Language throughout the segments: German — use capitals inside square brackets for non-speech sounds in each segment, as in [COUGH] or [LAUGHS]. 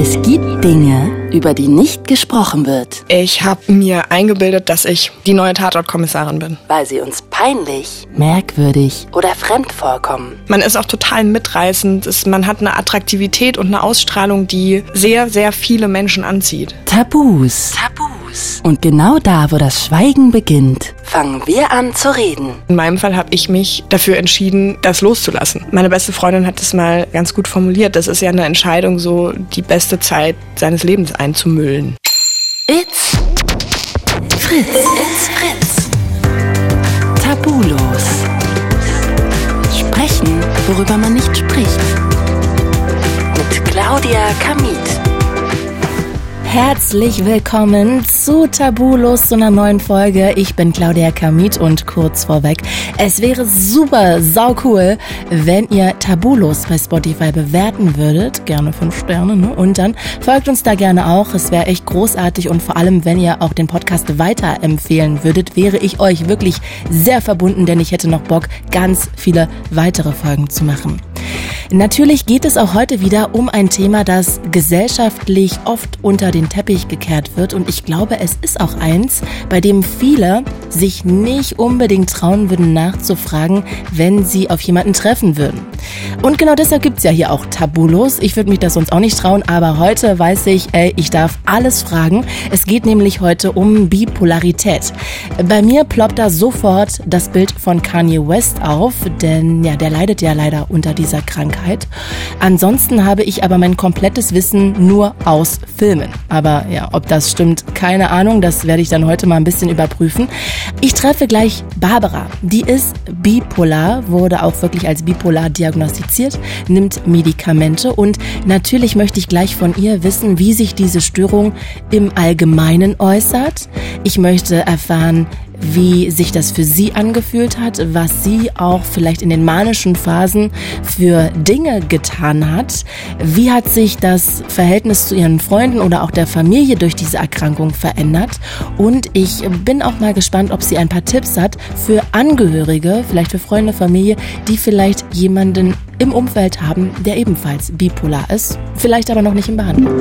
Es gibt Dinge, über die nicht gesprochen wird, Ich habe mir eingebildet, dass ich die neue Tatortkommissarin bin. weil sie uns peinlich, merkwürdig oder fremd vorkommen. Man ist auch total mitreißend. Man hat eine Attraktivität und eine Ausstrahlung, die sehr, sehr viele Menschen anzieht. Tabus. Tabus. Und genau da, wo das Schweigen beginnt, fangen wir an zu reden. In meinem Fall habe ich mich dafür entschieden, das loszulassen. Meine beste Freundin hat es mal ganz gut formuliert. Das ist ja eine Entscheidung, so die beste Zeit seines Lebens einzumüllen. It's Fritz. It's Fritz. Tabulos. Sprechen, worüber man nicht spricht. Mit Claudia Kamit. Herzlich willkommen zu Tabulos, zu einer neuen Folge. Ich bin Claudia Kamit und kurz vorweg, es wäre super sau cool, wenn ihr Tabulos bei Spotify bewerten würdet. Gerne fünf Sterne, ne? Und dann folgt uns da gerne auch. Es wäre echt großartig und vor allem, wenn ihr auch den Podcast weiterempfehlen würdet, wäre ich euch wirklich sehr verbunden, denn ich hätte noch Bock, ganz viele weitere Folgen zu machen. Natürlich geht es auch heute wieder um ein Thema, das gesellschaftlich oft unter den Teppich gekehrt wird und ich glaube, es ist auch eins, bei dem viele sich nicht unbedingt trauen würden nachzufragen, wenn sie auf jemanden treffen würden. Und genau deshalb gibt's ja hier auch Tabulos. Ich würde mich das sonst auch nicht trauen, aber heute weiß ich, ey, ich darf alles fragen. Es geht nämlich heute um Bipolarität. Bei mir ploppt da sofort das Bild von Kanye West auf, denn ja, der leidet ja leider unter dieser Krankheit. Ansonsten habe ich aber mein komplettes Wissen nur aus Filmen. Aber ja, ob das stimmt, keine Ahnung. Das werde ich dann heute mal ein bisschen überprüfen. Ich treffe gleich Barbara. Die ist bipolar, wurde auch wirklich als bipolar diagnostiziert, nimmt Medikamente und natürlich möchte ich gleich von ihr wissen, wie sich diese Störung im Allgemeinen äußert. Ich möchte erfahren, wie sich das für sie angefühlt hat, was sie auch vielleicht in den manischen Phasen für Dinge getan hat. Wie hat sich das Verhältnis zu ihren Freunden oder auch der Familie durch diese Erkrankung verändert? Und ich bin auch mal gespannt, ob sie ein paar Tipps hat für Angehörige, vielleicht für Freunde, Familie, die vielleicht jemanden im Umfeld haben, der ebenfalls bipolar ist, vielleicht aber noch nicht in Behandlung.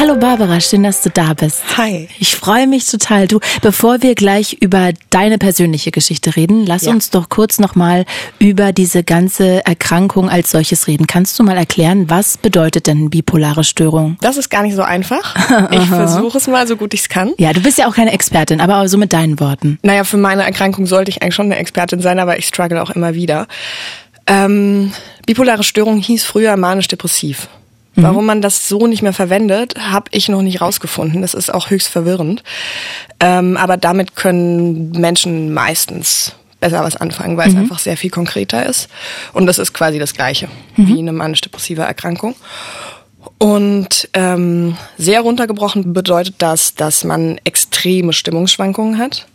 Hallo Barbara, schön, dass du da bist. Hi. Ich freue mich total. Du, bevor wir gleich über deine persönliche Geschichte reden, lass Ja. uns doch kurz nochmal über diese ganze Erkrankung als solches reden. Kannst du mal erklären, was bedeutet denn bipolare Störung? Das ist gar nicht so einfach. [LAUGHS] Ich versuche es mal so gut ich es kann. Ja, du bist ja auch keine Expertin, aber so mit deinen Worten. Naja, für meine Erkrankung sollte ich eigentlich schon eine Expertin sein, aber ich struggle auch immer wieder. Ähm, bipolare Störung hieß früher manisch-depressiv. Warum man das so nicht mehr verwendet, habe ich noch nicht rausgefunden. Das ist auch höchst verwirrend. Ähm, aber damit können Menschen meistens besser was anfangen, weil es einfach sehr viel konkreter ist. Und das ist quasi das Gleiche wie eine manisch-depressive Erkrankung. Und ähm, sehr runtergebrochen bedeutet das, dass man extreme Stimmungsschwankungen hat.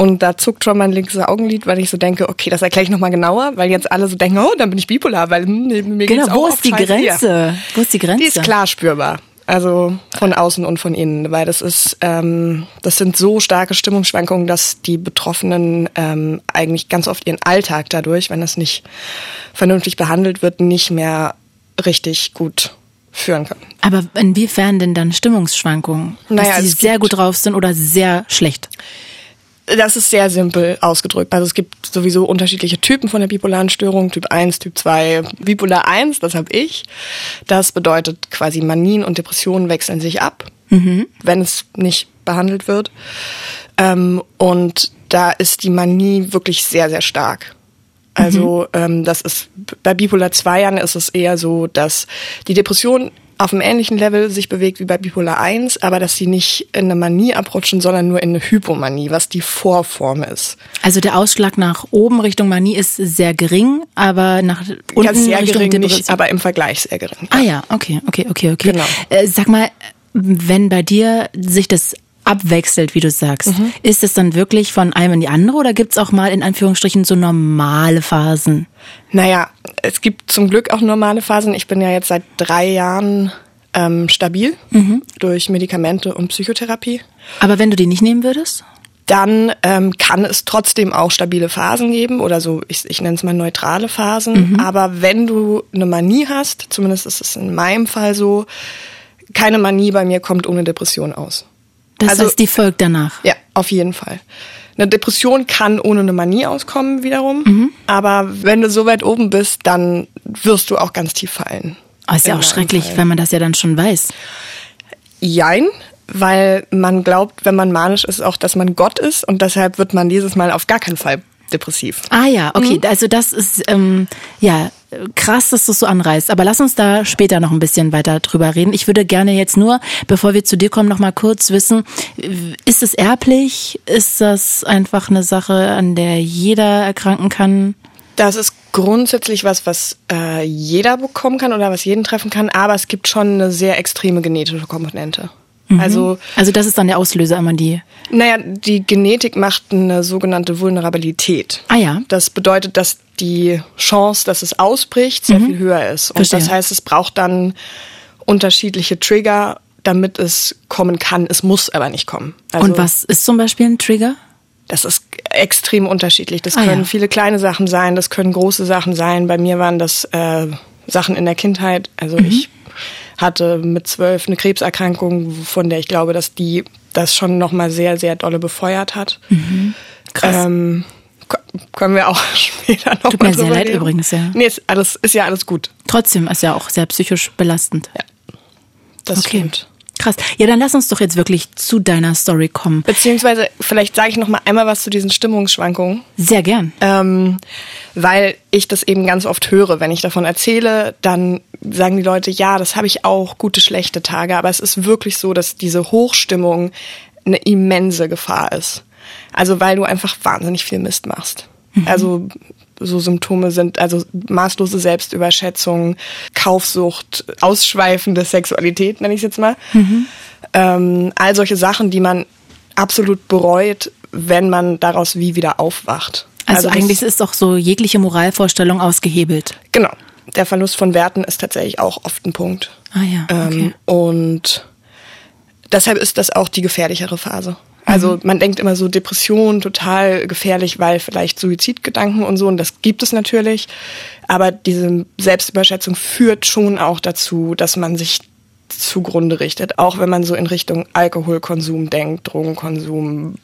Und da zuckt schon mein linkes Augenlid, weil ich so denke, okay, das erkläre ich nochmal genauer, weil jetzt alle so denken, oh, dann bin ich bipolar, weil hm, mir geht's Genau, auch wo ist die scheiße hier. Grenze? Wo ist die Grenze? Die ist klar spürbar. Also von außen und von innen, weil das ist, ähm, das sind so starke Stimmungsschwankungen, dass die Betroffenen ähm, eigentlich ganz oft ihren Alltag dadurch, wenn das nicht vernünftig behandelt wird, nicht mehr richtig gut führen können. Aber inwiefern denn dann Stimmungsschwankungen? Naja, Dass die es sehr gut drauf sind oder sehr schlecht? Das ist sehr simpel ausgedrückt. Also es gibt sowieso unterschiedliche Typen von der bipolaren Störung. Typ 1, Typ 2. Bipolar 1, das habe ich. Das bedeutet quasi Manien und Depressionen wechseln sich ab, wenn es nicht behandelt wird. Ähm, und da ist die Manie wirklich sehr, sehr stark. Also ähm, das ist bei Bipolar 2 Jahren ist es eher so, dass die Depression auf einem ähnlichen Level sich bewegt wie bei Bipolar 1, aber dass sie nicht in eine Manie abrutschen, sondern nur in eine Hypomanie, was die Vorform ist. Also der Ausschlag nach oben Richtung Manie ist sehr gering, aber nach unten ja, sehr Richtung gering Depression- nicht, aber im Vergleich sehr gering. Ah ja, okay, okay, okay, okay. Genau. Äh, sag mal, wenn bei dir sich das abwechselt, wie du sagst, Mhm. ist es dann wirklich von einem in die andere oder gibt's auch mal in Anführungsstrichen so normale Phasen? Naja, es gibt zum Glück auch normale Phasen. Ich bin ja jetzt seit drei Jahren ähm, stabil durch Medikamente und Psychotherapie. Aber wenn du die nicht nehmen würdest? dann ähm, kann es trotzdem auch stabile Phasen geben oder so, ich, ich nenne es mal neutrale Phasen. Mhm. Aber wenn du eine Manie hast, zumindest ist es in meinem Fall so, keine Manie bei mir kommt ohne Depression aus. Das also, heißt, die folgt danach? Ja, auf jeden Fall. Eine Depression kann ohne eine Manie auskommen wiederum, mhm. aber wenn du so weit oben bist, dann wirst du auch ganz tief fallen. Oh, ist ja auch schrecklich, Fall. wenn man das ja dann schon weiß. Jein, weil man glaubt, wenn man manisch ist, auch, dass man Gott ist und deshalb wird man dieses Mal auf gar keinen Fall depressiv. Ah ja, okay, mhm. also das ist ähm, ja krass, dass du es so anreißt. Aber lass uns da später noch ein bisschen weiter drüber reden. Ich würde gerne jetzt nur, bevor wir zu dir kommen, noch mal kurz wissen: Ist es erblich? Ist das einfach eine Sache, an der jeder erkranken kann? Das ist grundsätzlich was, was äh, jeder bekommen kann oder was jeden treffen kann, aber es gibt schon eine sehr extreme genetische Komponente. Mhm. Also, also das ist dann der Auslöser immer die. Naja, die Genetik macht eine sogenannte Vulnerabilität. Ah ja. Das bedeutet, dass die Chance, dass es ausbricht, sehr mhm. viel höher ist. Und Verstehe. das heißt, es braucht dann unterschiedliche Trigger, damit es kommen kann. Es muss aber nicht kommen. Also, Und was ist zum Beispiel ein Trigger? Das ist extrem unterschiedlich. Das ah, können ja. viele kleine Sachen sein, das können große Sachen sein. Bei mir waren das äh, Sachen in der Kindheit. Also mhm. ich hatte mit zwölf eine Krebserkrankung, von der ich glaube, dass die das schon nochmal sehr, sehr dolle befeuert hat. Mhm. Krass. Ähm, können wir auch [LAUGHS] später noch Tut mir sehr leid reden. übrigens, ja. Nee, ist, alles, ist ja alles gut. Trotzdem ist ja auch sehr psychisch belastend. Ja, das okay. stimmt. Krass. Ja, dann lass uns doch jetzt wirklich zu deiner Story kommen. Beziehungsweise, vielleicht sage ich noch mal einmal was zu diesen Stimmungsschwankungen. Sehr gern. Ähm, weil ich das eben ganz oft höre. Wenn ich davon erzähle, dann sagen die Leute, ja, das habe ich auch, gute, schlechte Tage. Aber es ist wirklich so, dass diese Hochstimmung eine immense Gefahr ist. Also weil du einfach wahnsinnig viel Mist machst. Mhm. Also so Symptome sind also maßlose Selbstüberschätzung, Kaufsucht, ausschweifende Sexualität, nenne ich es jetzt mal. Mhm. Ähm, all solche Sachen, die man absolut bereut, wenn man daraus wie wieder aufwacht. Also, also eigentlich ist doch so jegliche Moralvorstellung ausgehebelt. Genau. Der Verlust von Werten ist tatsächlich auch oft ein Punkt. Ah ja. Okay. Ähm, und deshalb ist das auch die gefährlichere Phase. Also mhm. man denkt immer so Depression total gefährlich, weil vielleicht Suizidgedanken und so, und das gibt es natürlich. Aber diese Selbstüberschätzung führt schon auch dazu, dass man sich zugrunde richtet. Auch wenn man so in Richtung Alkoholkonsum denkt, Drogenkonsum, mhm.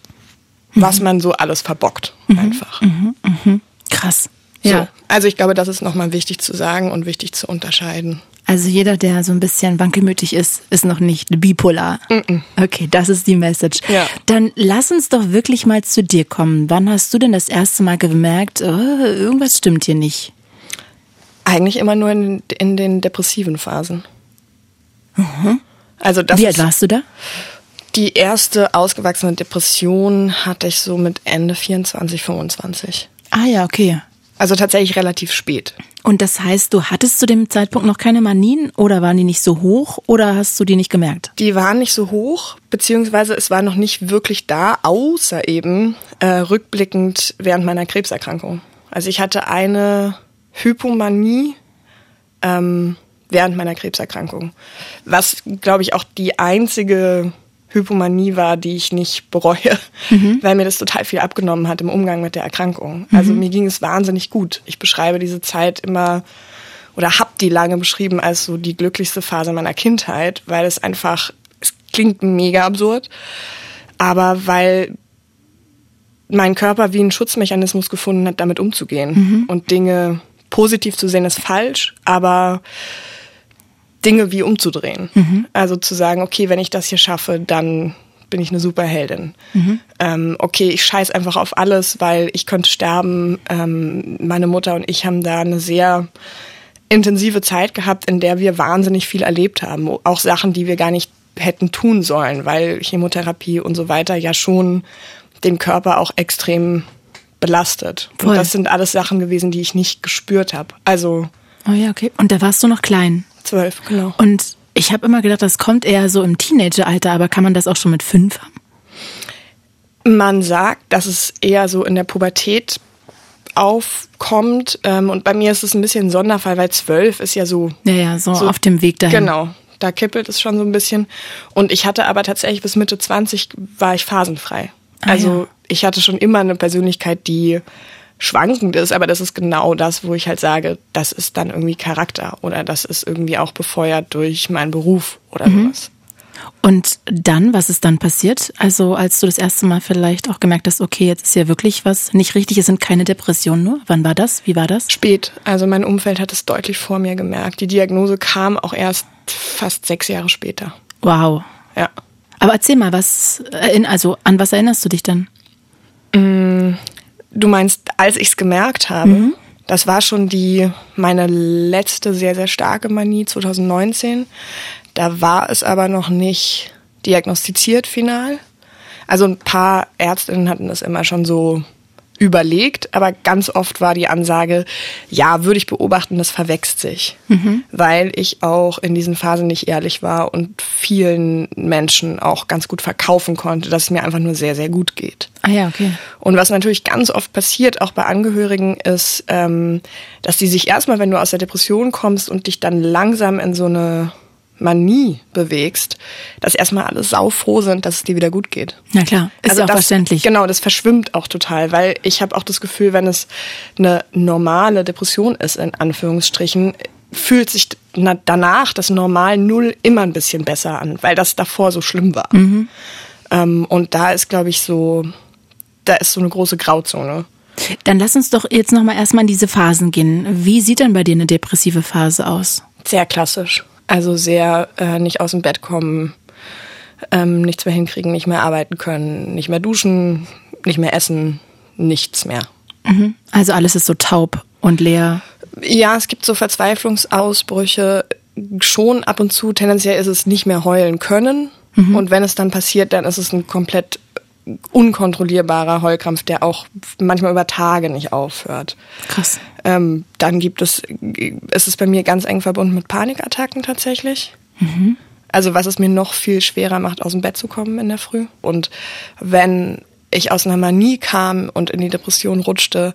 was man so alles verbockt mhm. einfach. Mhm. Mhm. Krass. So. Ja. Also ich glaube, das ist nochmal wichtig zu sagen und wichtig zu unterscheiden. Also jeder, der so ein bisschen wankelmütig ist, ist noch nicht bipolar. Mm -mm. Okay, das ist die Message. Ja. Dann lass uns doch wirklich mal zu dir kommen. Wann hast du denn das erste Mal gemerkt, oh, irgendwas stimmt hier nicht? Eigentlich immer nur in, in den depressiven Phasen. Mhm. Also das Wie alt warst du da? Die erste ausgewachsene Depression hatte ich so mit Ende 24, 25. Ah ja, okay. Also tatsächlich relativ spät. Und das heißt, du hattest zu dem Zeitpunkt noch keine Manien oder waren die nicht so hoch oder hast du die nicht gemerkt? Die waren nicht so hoch, beziehungsweise es war noch nicht wirklich da, außer eben äh, rückblickend während meiner Krebserkrankung. Also ich hatte eine Hypomanie ähm, während meiner Krebserkrankung, was, glaube ich, auch die einzige Hypomanie war, die ich nicht bereue, mhm. weil mir das total viel abgenommen hat im Umgang mit der Erkrankung. Also mhm. mir ging es wahnsinnig gut. Ich beschreibe diese Zeit immer oder habe die lange beschrieben als so die glücklichste Phase meiner Kindheit, weil es einfach, es klingt mega absurd, aber weil mein Körper wie einen Schutzmechanismus gefunden hat, damit umzugehen mhm. und Dinge positiv zu sehen ist falsch, aber Dinge wie umzudrehen. Mhm. Also zu sagen, okay, wenn ich das hier schaffe, dann bin ich eine Superheldin. Mhm. Ähm, okay, ich scheiß einfach auf alles, weil ich könnte sterben. Ähm, meine Mutter und ich haben da eine sehr intensive Zeit gehabt, in der wir wahnsinnig viel erlebt haben. Auch Sachen, die wir gar nicht hätten tun sollen, weil Chemotherapie und so weiter ja schon den Körper auch extrem belastet. Voll. Und das sind alles Sachen gewesen, die ich nicht gespürt habe. Also. Oh ja, okay. Und da warst du noch klein. Zwölf, genau. Und ich habe immer gedacht, das kommt eher so im Teenageralter, aber kann man das auch schon mit fünf haben? Man sagt, dass es eher so in der Pubertät aufkommt. Ähm, und bei mir ist es ein bisschen ein Sonderfall, weil zwölf ist ja so. Ja, ja, so, so auf dem Weg dahin. Genau. Da kippelt es schon so ein bisschen. Und ich hatte aber tatsächlich bis Mitte 20 war ich phasenfrei. Ah, also ja. ich hatte schon immer eine Persönlichkeit, die schwankend ist, aber das ist genau das, wo ich halt sage, das ist dann irgendwie Charakter oder das ist irgendwie auch befeuert durch meinen Beruf oder mhm. sowas. Und dann, was ist dann passiert? Also als du das erste Mal vielleicht auch gemerkt hast, okay, jetzt ist ja wirklich was nicht richtig, es sind keine Depressionen nur. Wann war das? Wie war das? Spät. Also mein Umfeld hat es deutlich vor mir gemerkt. Die Diagnose kam auch erst fast sechs Jahre später. Wow. Ja. Aber erzähl mal, was, also an was erinnerst du dich denn? Du meinst, als ich es gemerkt habe, mhm. das war schon die meine letzte sehr sehr starke Manie 2019. Da war es aber noch nicht diagnostiziert final. Also ein paar Ärztinnen hatten es immer schon so überlegt, aber ganz oft war die Ansage, ja, würde ich beobachten, das verwächst sich, mhm. weil ich auch in diesen Phasen nicht ehrlich war und vielen Menschen auch ganz gut verkaufen konnte, dass es mir einfach nur sehr, sehr gut geht. Ah ja, okay. Und was natürlich ganz oft passiert, auch bei Angehörigen, ist, ähm, dass die sich erstmal, wenn du aus der Depression kommst und dich dann langsam in so eine Manie bewegst, dass erstmal alle saufroh sind, dass es dir wieder gut geht. Na klar, ist also auch das, verständlich. Genau, das verschwimmt auch total, weil ich habe auch das Gefühl, wenn es eine normale Depression ist, in Anführungsstrichen, fühlt sich danach das Normal Null immer ein bisschen besser an, weil das davor so schlimm war. Mhm. Ähm, und da ist, glaube ich, so, da ist so eine große Grauzone. Dann lass uns doch jetzt nochmal erstmal in diese Phasen gehen. Wie sieht denn bei dir eine depressive Phase aus? Sehr klassisch. Also sehr äh, nicht aus dem Bett kommen, ähm, nichts mehr hinkriegen, nicht mehr arbeiten können, nicht mehr duschen, nicht mehr essen, nichts mehr. Mhm. Also alles ist so taub und leer. Ja, es gibt so Verzweiflungsausbrüche schon ab und zu. Tendenziell ist es nicht mehr heulen können. Mhm. Und wenn es dann passiert, dann ist es ein komplett unkontrollierbarer Heulkrampf, der auch manchmal über Tage nicht aufhört. Krass. Ähm, dann gibt es, ist es bei mir ganz eng verbunden mit Panikattacken tatsächlich. Mhm. Also was es mir noch viel schwerer macht, aus dem Bett zu kommen in der Früh. Und wenn ich aus einer Manie kam und in die Depression rutschte,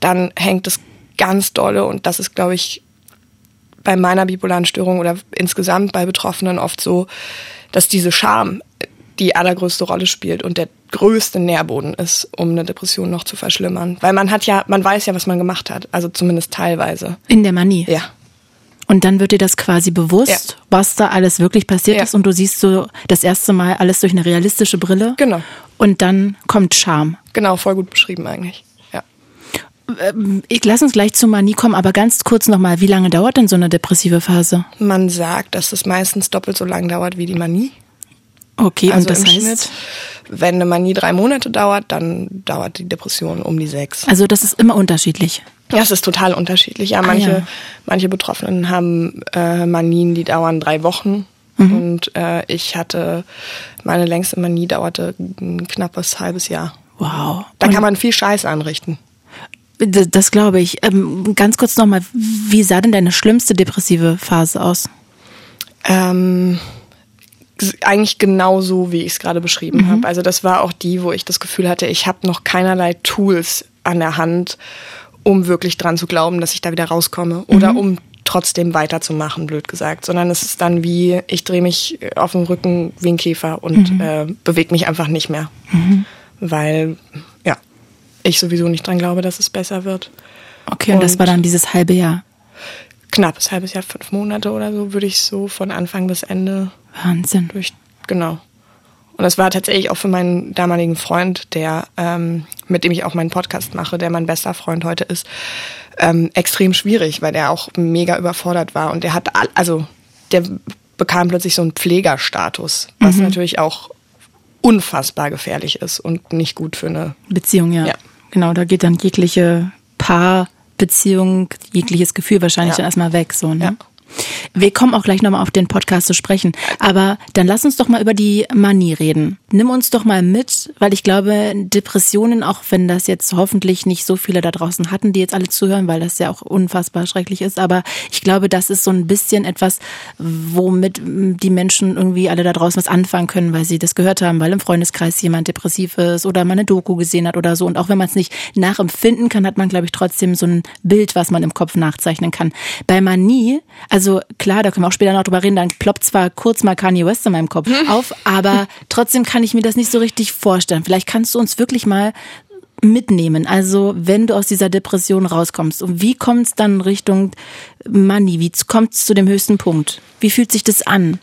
dann hängt es ganz dolle und das ist, glaube ich, bei meiner bipolaren Störung oder insgesamt bei Betroffenen oft so, dass diese Scham die allergrößte Rolle spielt und der größte Nährboden ist, um eine Depression noch zu verschlimmern. Weil man hat ja, man weiß ja, was man gemacht hat, also zumindest teilweise. In der Manie? Ja. Und dann wird dir das quasi bewusst, ja. was da alles wirklich passiert ja. ist und du siehst so das erste Mal alles durch eine realistische Brille. Genau. Und dann kommt Scham. Genau, voll gut beschrieben eigentlich. Ja. Ähm, ich lass uns gleich zur Manie kommen, aber ganz kurz nochmal, wie lange dauert denn so eine depressive Phase? Man sagt, dass es meistens doppelt so lang dauert wie die Manie. Okay, also und das heißt, Schnitt, wenn eine Manie drei Monate dauert, dann dauert die Depression um die sechs. Also das ist immer unterschiedlich. Ja, es ist total unterschiedlich. Ja, manche, ah, ja. manche Betroffenen haben äh, Manien, die dauern drei Wochen. Mhm. Und äh, ich hatte, meine längste Manie dauerte ein knappes halbes Jahr. Wow. Da und kann man viel Scheiß anrichten. Das, das glaube ich. Ähm, ganz kurz nochmal, wie sah denn deine schlimmste depressive Phase aus? Ähm, eigentlich genau so, wie ich es gerade beschrieben mhm. habe. Also das war auch die, wo ich das Gefühl hatte, ich habe noch keinerlei Tools an der Hand, um wirklich dran zu glauben, dass ich da wieder rauskomme oder mhm. um trotzdem weiterzumachen, blöd gesagt, sondern es ist dann wie, ich drehe mich auf den Rücken wie ein Käfer und mhm. äh, bewege mich einfach nicht mehr, mhm. weil ja, ich sowieso nicht dran glaube, dass es besser wird. Okay, und, und das war dann dieses halbe Jahr? Knappes halbes Jahr, fünf Monate oder so, würde ich so von Anfang bis Ende Wahnsinn. Durch, genau. Und das war tatsächlich auch für meinen damaligen Freund, der, ähm, mit dem ich auch meinen Podcast mache, der mein bester Freund heute ist, ähm, extrem schwierig, weil der auch mega überfordert war. Und der hat, also, der bekam plötzlich so einen Pflegerstatus, was mhm. natürlich auch unfassbar gefährlich ist und nicht gut für eine Beziehung, ja. ja. Genau, da geht dann jegliche Paarbeziehung, jegliches Gefühl wahrscheinlich ja. dann erstmal weg, so, ne? Ja. Wir kommen auch gleich nochmal auf den Podcast zu sprechen. Aber dann lass uns doch mal über die Manie reden. Nimm uns doch mal mit, weil ich glaube, Depressionen, auch wenn das jetzt hoffentlich nicht so viele da draußen hatten, die jetzt alle zuhören, weil das ja auch unfassbar schrecklich ist. Aber ich glaube, das ist so ein bisschen etwas, womit die Menschen irgendwie alle da draußen was anfangen können, weil sie das gehört haben, weil im Freundeskreis jemand depressiv ist oder mal eine Doku gesehen hat oder so. Und auch wenn man es nicht nachempfinden kann, hat man, glaube ich, trotzdem so ein Bild, was man im Kopf nachzeichnen kann. Bei Manie, also klar, da können wir auch später noch drüber reden, dann ploppt zwar kurz mal Kanye West in meinem Kopf [LAUGHS] auf, aber trotzdem kann ich mir das nicht so richtig vorstellen. Vielleicht kannst du uns wirklich mal mitnehmen? Also wenn du aus dieser Depression rauskommst und wie kommt es dann Richtung Money? Wie kommt es zu dem höchsten Punkt? Wie fühlt sich das an?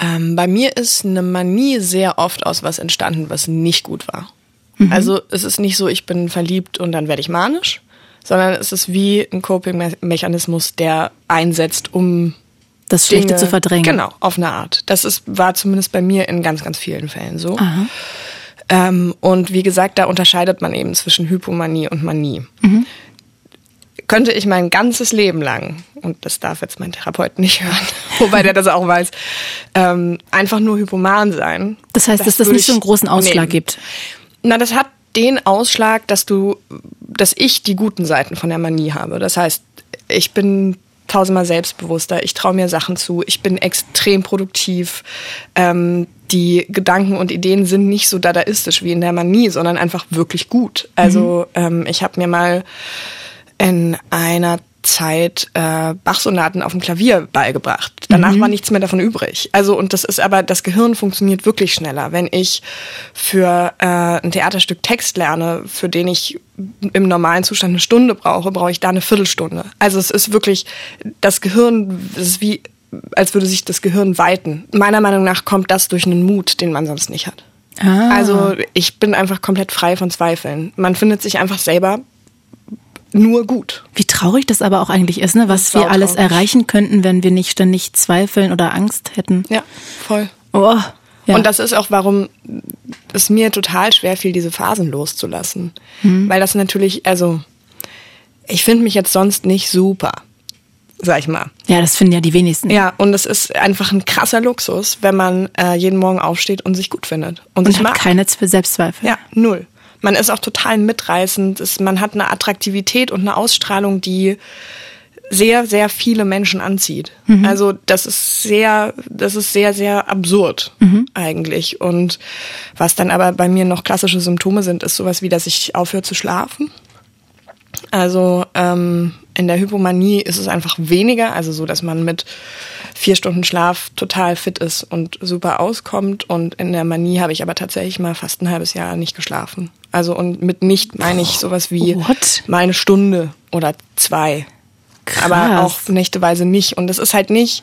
Ähm, bei mir ist eine Manie sehr oft aus was entstanden, was nicht gut war. Mhm. Also es ist nicht so, ich bin verliebt und dann werde ich manisch, sondern es ist wie ein Coping-Mechanismus, der einsetzt, um das Schlechte Dinge, zu verdrängen. Genau, auf eine Art. Das ist, war zumindest bei mir in ganz, ganz vielen Fällen so. Ähm, und wie gesagt, da unterscheidet man eben zwischen Hypomanie und Manie. Mhm. Könnte ich mein ganzes Leben lang, und das darf jetzt mein Therapeut nicht hören, [LAUGHS] wobei der das auch weiß, ähm, einfach nur hypoman sein. Das heißt, das dass das nicht so einen großen Ausschlag nehmen. gibt. Na, das hat den Ausschlag, dass du, dass ich die guten Seiten von der Manie habe. Das heißt, ich bin tausendmal selbstbewusster, ich traue mir Sachen zu, ich bin extrem produktiv. Ähm, die Gedanken und Ideen sind nicht so dadaistisch wie in der Manie, sondern einfach wirklich gut. Also mhm. ähm, ich habe mir mal in einer Zeit äh, Bachsonaten auf dem Klavier beigebracht. Danach mhm. war nichts mehr davon übrig. Also und das ist aber das Gehirn funktioniert wirklich schneller. Wenn ich für äh, ein Theaterstück Text lerne, für den ich im normalen Zustand eine Stunde brauche, brauche ich da eine Viertelstunde. Also es ist wirklich das Gehirn, es ist wie als würde sich das Gehirn weiten. Meiner Meinung nach kommt das durch einen Mut, den man sonst nicht hat. Ah. Also ich bin einfach komplett frei von Zweifeln. Man findet sich einfach selber nur gut. Wie traurig das aber auch eigentlich ist, ne? was wir alles traurig. erreichen könnten, wenn wir nicht ständig zweifeln oder Angst hätten. Ja, voll. Oh, ja. Und das ist auch, warum es mir total schwer fiel, diese Phasen loszulassen. Hm. Weil das natürlich, also ich finde mich jetzt sonst nicht super sag ich mal. Ja, das finden ja die wenigsten. Ja, und es ist einfach ein krasser Luxus, wenn man äh, jeden Morgen aufsteht und sich gut findet. Und, und hat mag. keine Selbstzweifel. Ja, null. Man ist auch total mitreißend. Es, man hat eine Attraktivität und eine Ausstrahlung, die sehr, sehr viele Menschen anzieht. Mhm. Also das ist sehr, das ist sehr, sehr absurd mhm. eigentlich. Und was dann aber bei mir noch klassische Symptome sind, ist sowas wie, dass ich aufhöre zu schlafen. Also ähm, in der Hypomanie ist es einfach weniger, also so, dass man mit vier Stunden Schlaf total fit ist und super auskommt. Und in der Manie habe ich aber tatsächlich mal fast ein halbes Jahr nicht geschlafen. Also und mit nicht meine ich sowas wie What? mal eine Stunde oder zwei. Krass. Aber auch nächteweise nicht. Und es ist halt nicht,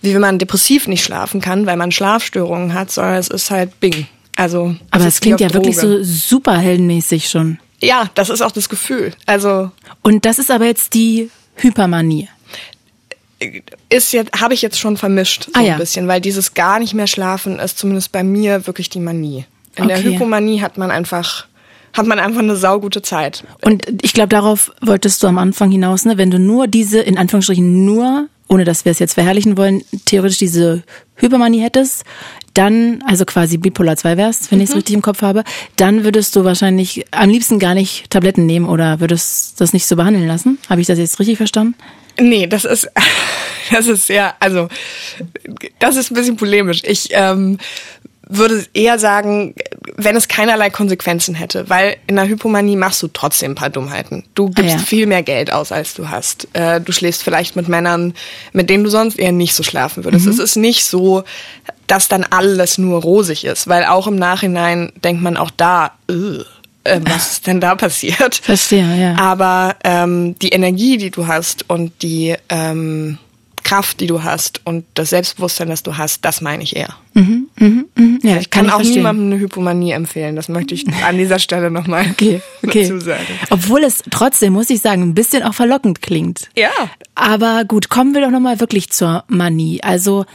wie wenn man depressiv nicht schlafen kann, weil man Schlafstörungen hat, sondern es ist halt Bing. Also. Aber es klingt ja wirklich so superheldenmäßig schon. Ja, das ist auch das Gefühl. Also. Und das ist aber jetzt die Hypermanie. Ist jetzt, habe ich jetzt schon vermischt, so ah, ja. ein bisschen, weil dieses gar nicht mehr schlafen ist zumindest bei mir wirklich die Manie. In okay. der Hypomanie hat man einfach, hat man einfach eine saugute Zeit. Und ich glaube, darauf wolltest du am Anfang hinaus, ne? Wenn du nur diese, in Anführungsstrichen nur, ohne dass wir es jetzt verherrlichen wollen, theoretisch diese Hypermanie hättest, dann, also quasi Bipolar 2 wärst, wenn mhm. ich es richtig im Kopf habe, dann würdest du wahrscheinlich am liebsten gar nicht Tabletten nehmen oder würdest das nicht so behandeln lassen. Habe ich das jetzt richtig verstanden? Nee, das ist, [LAUGHS] das ist ja, also, das ist ein bisschen polemisch. Ich ähm, würde eher sagen, wenn es keinerlei Konsequenzen hätte, weil in der Hypomanie machst du trotzdem ein paar Dummheiten. Du gibst ah, ja. viel mehr Geld aus, als du hast. Äh, du schläfst vielleicht mit Männern, mit denen du sonst eher nicht so schlafen würdest. Mhm. Es ist nicht so, dass dann alles nur rosig ist, weil auch im Nachhinein denkt man auch da, äh, was ist denn da passiert? Verstehe, ja. Aber ähm, die Energie, die du hast und die ähm, Kraft, die du hast und das Selbstbewusstsein, das du hast, das meine ich eher. Mhm, mhm, mhm. Ja, ich kann, kann auch verstehen. niemandem eine Hypomanie empfehlen. Das möchte ich [LAUGHS] an dieser Stelle nochmal okay, [LAUGHS] okay. dazu sagen. Obwohl es trotzdem, muss ich sagen, ein bisschen auch verlockend klingt. Ja. Aber gut, kommen wir doch nochmal wirklich zur Manie. Also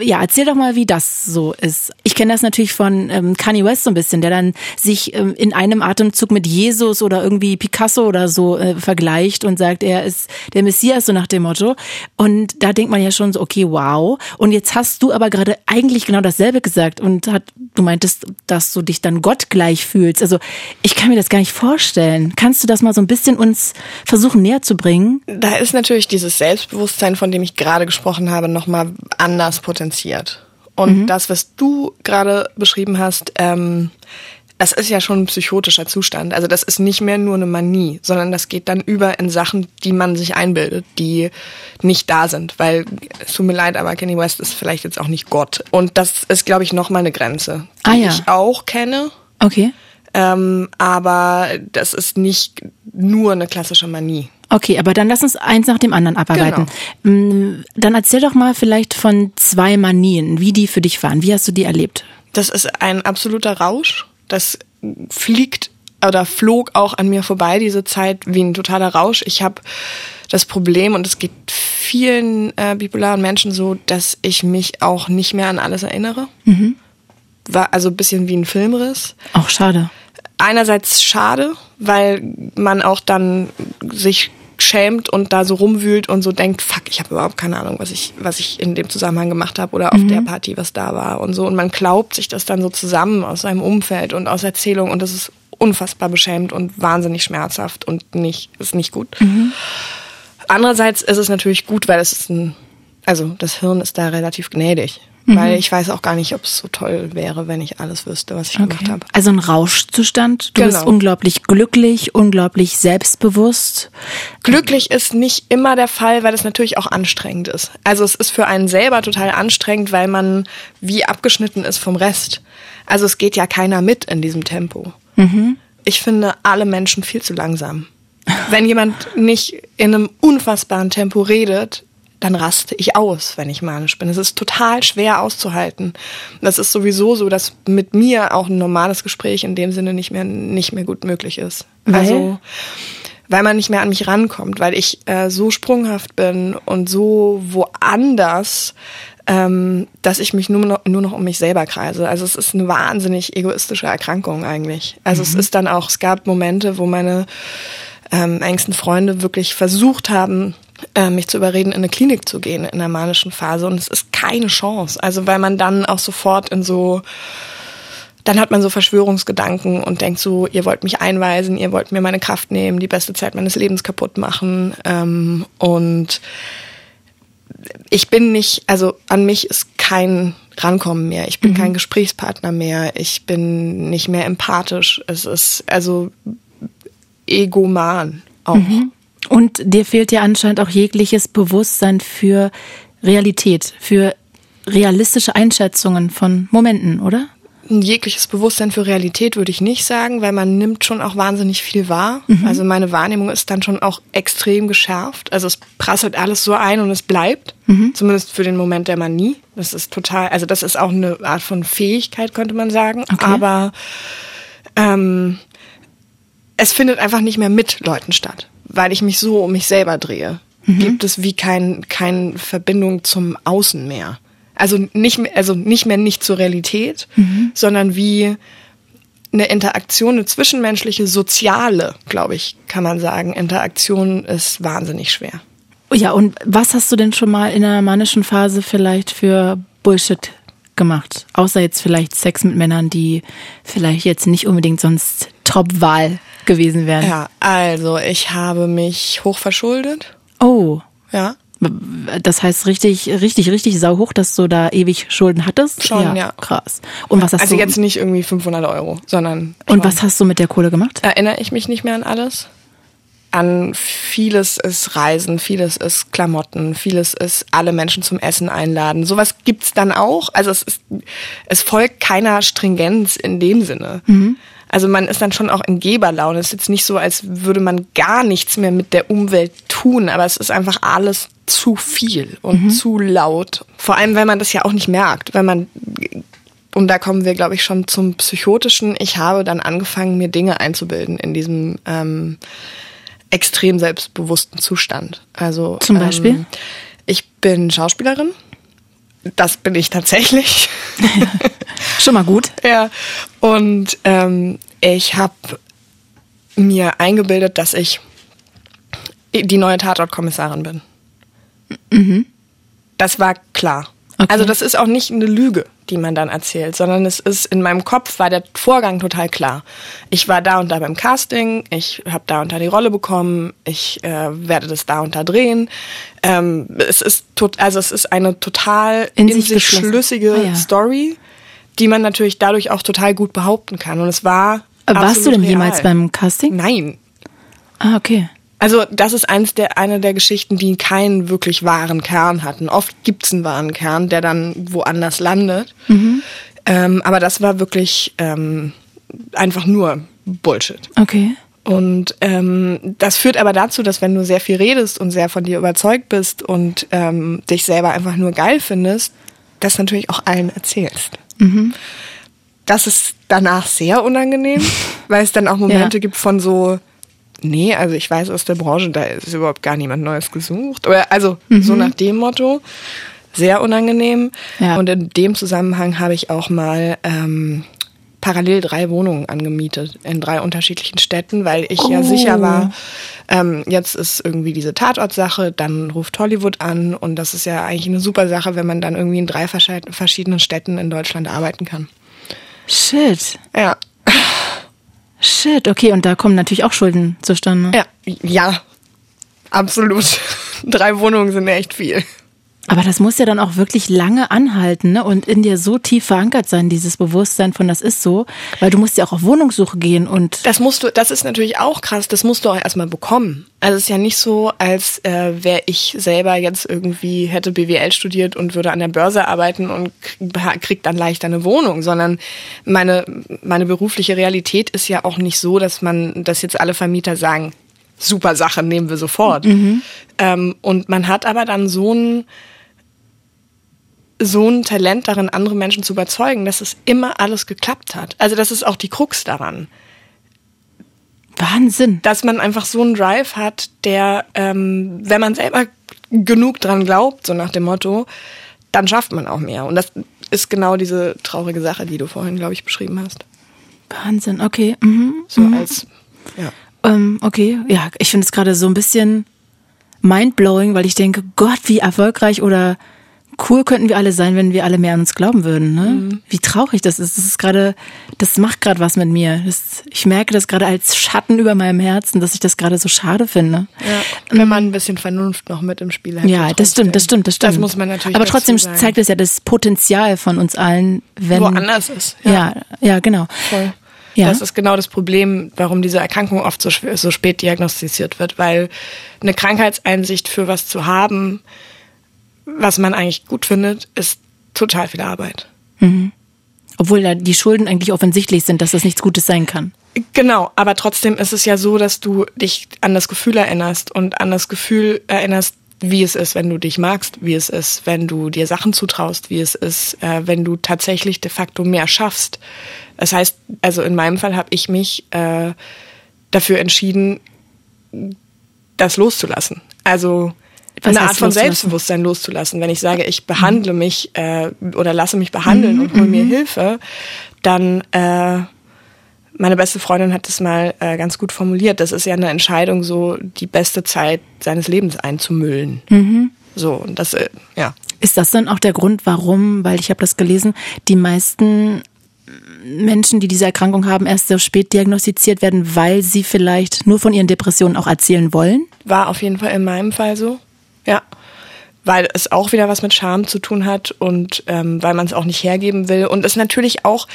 ja, erzähl doch mal, wie das so ist. Ich kenne das natürlich von ähm, Kanye West so ein bisschen, der dann sich ähm, in einem Atemzug mit Jesus oder irgendwie Picasso oder so äh, vergleicht und sagt, er ist der Messias, so nach dem Motto. Und da denkt man ja schon so, okay, wow. Und jetzt hast du aber gerade eigentlich genau dasselbe gesagt und hat, du meintest, dass du dich dann Gott gleich fühlst. Also ich kann mir das gar nicht vorstellen. Kannst du das mal so ein bisschen uns versuchen näher zu bringen? Da ist natürlich dieses Selbstbewusstsein, von dem ich gerade gesprochen habe, nochmal anders potenziert. Und mhm. das, was du gerade beschrieben hast, ähm, das ist ja schon ein psychotischer Zustand. Also das ist nicht mehr nur eine Manie, sondern das geht dann über in Sachen, die man sich einbildet, die nicht da sind. Weil, es tut mir leid, aber Kenny West ist vielleicht jetzt auch nicht Gott. Und das ist, glaube ich, noch mal eine Grenze, die Ah, ja. ich auch kenne. Okay. Ähm, aber das ist nicht nur eine klassische Manie. Okay, aber dann lass uns eins nach dem anderen abarbeiten. Mm, Dann erzähl doch mal vielleicht von zwei Manien, wie die für dich waren. Wie hast du die erlebt? Das ist ein absoluter Rausch. Das fliegt oder flog auch an mir vorbei, diese Zeit, wie ein totaler Rausch. Ich habe das Problem, und es geht vielen äh, bipolaren Menschen so, dass ich mich auch nicht mehr an alles erinnere. War also ein bisschen wie ein Filmriss. Auch schade. Einerseits schade, weil man auch dann sich schämt und da so rumwühlt und so denkt, fuck, ich habe überhaupt keine Ahnung, was ich, was ich in dem Zusammenhang gemacht habe oder auf der Party, was da war und so. Und man glaubt sich das dann so zusammen aus seinem Umfeld und aus Erzählung und das ist unfassbar beschämend und wahnsinnig schmerzhaft und nicht, ist nicht gut. Andererseits ist es natürlich gut, weil es ist ein, also das Hirn ist da relativ gnädig. Weil ich weiß auch gar nicht, ob es so toll wäre, wenn ich alles wüsste, was ich gemacht habe. Also ein Rauschzustand. Du bist Genau. unglaublich glücklich, unglaublich selbstbewusst. Glücklich ist nicht immer der Fall, weil es natürlich auch anstrengend ist. Also es ist für einen selber total anstrengend, weil man wie abgeschnitten ist vom Rest. Also es geht ja keiner mit in diesem Tempo. Ich finde alle Menschen viel zu langsam. Wenn jemand nicht in einem unfassbaren Tempo redet, dann raste ich aus, wenn ich manisch bin. Es ist total schwer auszuhalten. Das ist sowieso so, dass mit mir auch ein normales Gespräch in dem Sinne nicht mehr, nicht mehr gut möglich ist. Weil? Also, weil man nicht mehr an mich rankommt, weil ich äh, so sprunghaft bin und so woanders, ähm, dass ich mich nur noch, nur noch um mich selber kreise. Also es ist eine wahnsinnig egoistische Erkrankung eigentlich. Also es ist dann auch, es gab Momente, wo meine ähm, engsten Freunde wirklich versucht haben, mich zu überreden, in eine Klinik zu gehen in der manischen Phase. Und es ist keine Chance. Also weil man dann auch sofort in so dann hat man so Verschwörungsgedanken und denkt so, ihr wollt mich einweisen, ihr wollt mir meine Kraft nehmen, die beste Zeit meines Lebens kaputt machen. Ähm, und ich bin nicht, also an mich ist kein Rankommen mehr. Ich bin kein Gesprächspartner mehr. Ich bin nicht mehr empathisch. Es ist also egoman auch. Und dir fehlt ja anscheinend auch jegliches Bewusstsein für Realität, für realistische Einschätzungen von Momenten, oder? Ein jegliches Bewusstsein für Realität würde ich nicht sagen, weil man nimmt schon auch wahnsinnig viel wahr. Also meine Wahrnehmung ist dann schon auch extrem geschärft. Also es prasselt alles so ein und es bleibt. Zumindest für den Moment der Manie. Das ist total, also das ist auch eine Art von Fähigkeit, könnte man sagen. Okay. Aber ähm, es findet einfach nicht mehr mit Leuten statt, weil ich mich so um mich selber drehe. Gibt es wie kein, keine Verbindung zum Außen mehr. Also nicht mehr, also nicht mehr nicht zur Realität, sondern wie eine Interaktion, eine zwischenmenschliche, soziale, glaube ich, kann man sagen. Interaktion ist wahnsinnig schwer. Oh Ja, und was hast du denn schon mal in einer manischen Phase vielleicht für Bullshit gemacht? Außer jetzt vielleicht Sex mit Männern, die vielleicht jetzt nicht unbedingt sonst Top-Wahl gewesen wären. Ja, also ich habe mich hoch verschuldet. Oh, Ja, das heißt richtig, richtig, richtig sauhoch, dass du da ewig Schulden hattest? Schon, ja. Krass. Und was hast also du, jetzt nicht irgendwie 500 Euro, sondern und was hast du mit der Kohle gemacht? erinnere ich mich nicht mehr an alles. An vieles ist Reisen, vieles ist Klamotten, vieles ist alle Menschen zum Essen einladen. Sowas gibt's dann auch. Also es ist, es folgt keiner Stringenz in dem Sinne. Also man ist dann schon auch in Geberlaune. Es ist jetzt nicht so, als würde man gar nichts mehr mit der Umwelt tun, aber es ist einfach alles zu viel und zu laut. Vor allem, weil man das ja auch nicht merkt, weil man und da kommen wir, glaube ich, schon zum Psychotischen. Ich habe dann angefangen, mir Dinge einzubilden in diesem ähm, extrem selbstbewussten Zustand. Also Zum Beispiel? Ähm, ich bin Schauspielerin. Das bin ich tatsächlich. [LAUGHS] [LAUGHS] Schon mal gut. ja. Und ähm, ich habe mir eingebildet, dass ich die neue Tatortkommissarin bin. Das war klar. Okay. Also das ist auch nicht eine Lüge, die man dann erzählt, sondern es ist in meinem Kopf war der Vorgang total klar. Ich war da und da beim Casting, ich habe da und da die Rolle bekommen, ich äh, werde das da und da drehen. Ähm, es ist tot, also es ist eine total In in, sich sich, schlüssige Ah, ja. Story, die man natürlich dadurch auch total gut behaupten kann. Und es war. Warst du denn real. jemals beim Casting? Nein. Ah, okay. Also das ist eins der, eine der Geschichten, die keinen wirklich wahren Kern hatten. Oft gibt's einen wahren Kern, der dann woanders landet. Mhm. Ähm, aber das war wirklich ähm, einfach nur Bullshit. Okay. Und ähm, das führt aber dazu, dass wenn du sehr viel redest und sehr von dir überzeugt bist und ähm, dich selber einfach nur geil findest, das natürlich auch allen erzählst. Mhm. Das ist danach sehr unangenehm, [LAUGHS] weil es dann auch Momente ja. gibt von so, nee, also ich weiß aus der Branche, da ist überhaupt gar niemand Neues gesucht. Oder also mhm. so nach dem Motto. Sehr unangenehm. Ja. Und in dem Zusammenhang habe ich auch mal ähm, parallel drei Wohnungen angemietet in drei unterschiedlichen Städten, weil ich oh. ja sicher war, ähm, jetzt ist irgendwie diese Tatortsache, dann ruft Hollywood an und das ist ja eigentlich eine super Sache, wenn man dann irgendwie in drei verschiedenen Städten in Deutschland arbeiten kann. Shit. Ja. Shit, okay, und da kommen natürlich auch Schulden zustande. Ja, ja, absolut. [LAUGHS] Drei Wohnungen sind echt viel. Aber das muss ja dann auch wirklich lange anhalten ne? und in dir so tief verankert sein, dieses Bewusstsein von das ist so, weil du musst ja auch auf Wohnungssuche gehen und. Das musst du, das ist natürlich auch krass, das musst du auch erstmal bekommen. Also es ist ja nicht so, als äh, wäre ich selber jetzt irgendwie, hätte BWL studiert und würde an der Börse arbeiten und kriegt dann leicht eine Wohnung, sondern meine, meine berufliche Realität ist ja auch nicht so, dass man, dass jetzt alle Vermieter sagen, super Sache, nehmen wir sofort. Mhm. Ähm, und man hat aber dann so ein so ein Talent darin, andere Menschen zu überzeugen, dass es immer alles geklappt hat. Also das ist auch die Krux daran. Wahnsinn. Dass man einfach so einen Drive hat, der, ähm, wenn man selber genug dran glaubt, so nach dem Motto, dann schafft man auch mehr. Und das ist genau diese traurige Sache, die du vorhin, glaube ich, beschrieben hast. Wahnsinn, okay. Mhm. So mhm. als, ja. Ähm, okay, ja, ich finde es gerade so ein bisschen mindblowing, weil ich denke, Gott, wie erfolgreich oder cool könnten wir alle sein, wenn wir alle mehr an uns glauben würden. Ne? Mhm. Wie traurig das ist. Das ist gerade, das macht gerade was mit mir. Das, ich merke das gerade als Schatten über meinem Herzen, dass ich das gerade so schade finde. Ja, wenn man ein bisschen Vernunft noch mit im Spiel hat. Ja, das stimmt, das stimmt, das stimmt. Das muss man natürlich. Aber trotzdem zeigt es ja das Potenzial von uns allen, wenn woanders ist. Ja, ja, ja genau. Voll. Ja. Das ist genau das Problem, warum diese Erkrankung oft so, so spät diagnostiziert wird, weil eine Krankheitseinsicht für was zu haben, was man eigentlich gut findet, ist total viel Arbeit. Mhm. Obwohl da die Schulden eigentlich offensichtlich sind, dass das nichts Gutes sein kann. Genau, aber trotzdem ist es ja so, dass du dich an das Gefühl erinnerst und an das Gefühl erinnerst, wie es ist, wenn du dich magst, wie es ist, wenn du dir Sachen zutraust, wie es ist, äh, wenn du tatsächlich de facto mehr schaffst. Das heißt, also in meinem Fall habe ich mich äh, dafür entschieden, das loszulassen. Also was eine Art von Selbstbewusstsein loszulassen. Wenn ich sage, ich behandle mhm. mich äh, oder lasse mich behandeln mhm. und hole mir mhm. Hilfe, dann äh, meine beste Freundin hat es mal äh, ganz gut formuliert. Das ist ja eine Entscheidung, so die beste Zeit seines Lebens einzumüllen. Mhm. So und das äh, ja. Ist das dann auch der Grund, warum? Weil ich habe das gelesen, die meisten Menschen, die diese Erkrankung haben, erst so spät diagnostiziert werden, weil sie vielleicht nur von ihren Depressionen auch erzählen wollen? War auf jeden Fall in meinem Fall so. Ja. Weil es auch wieder was mit Scham zu tun hat und ähm, weil man es auch nicht hergeben will. Und es natürlich auch,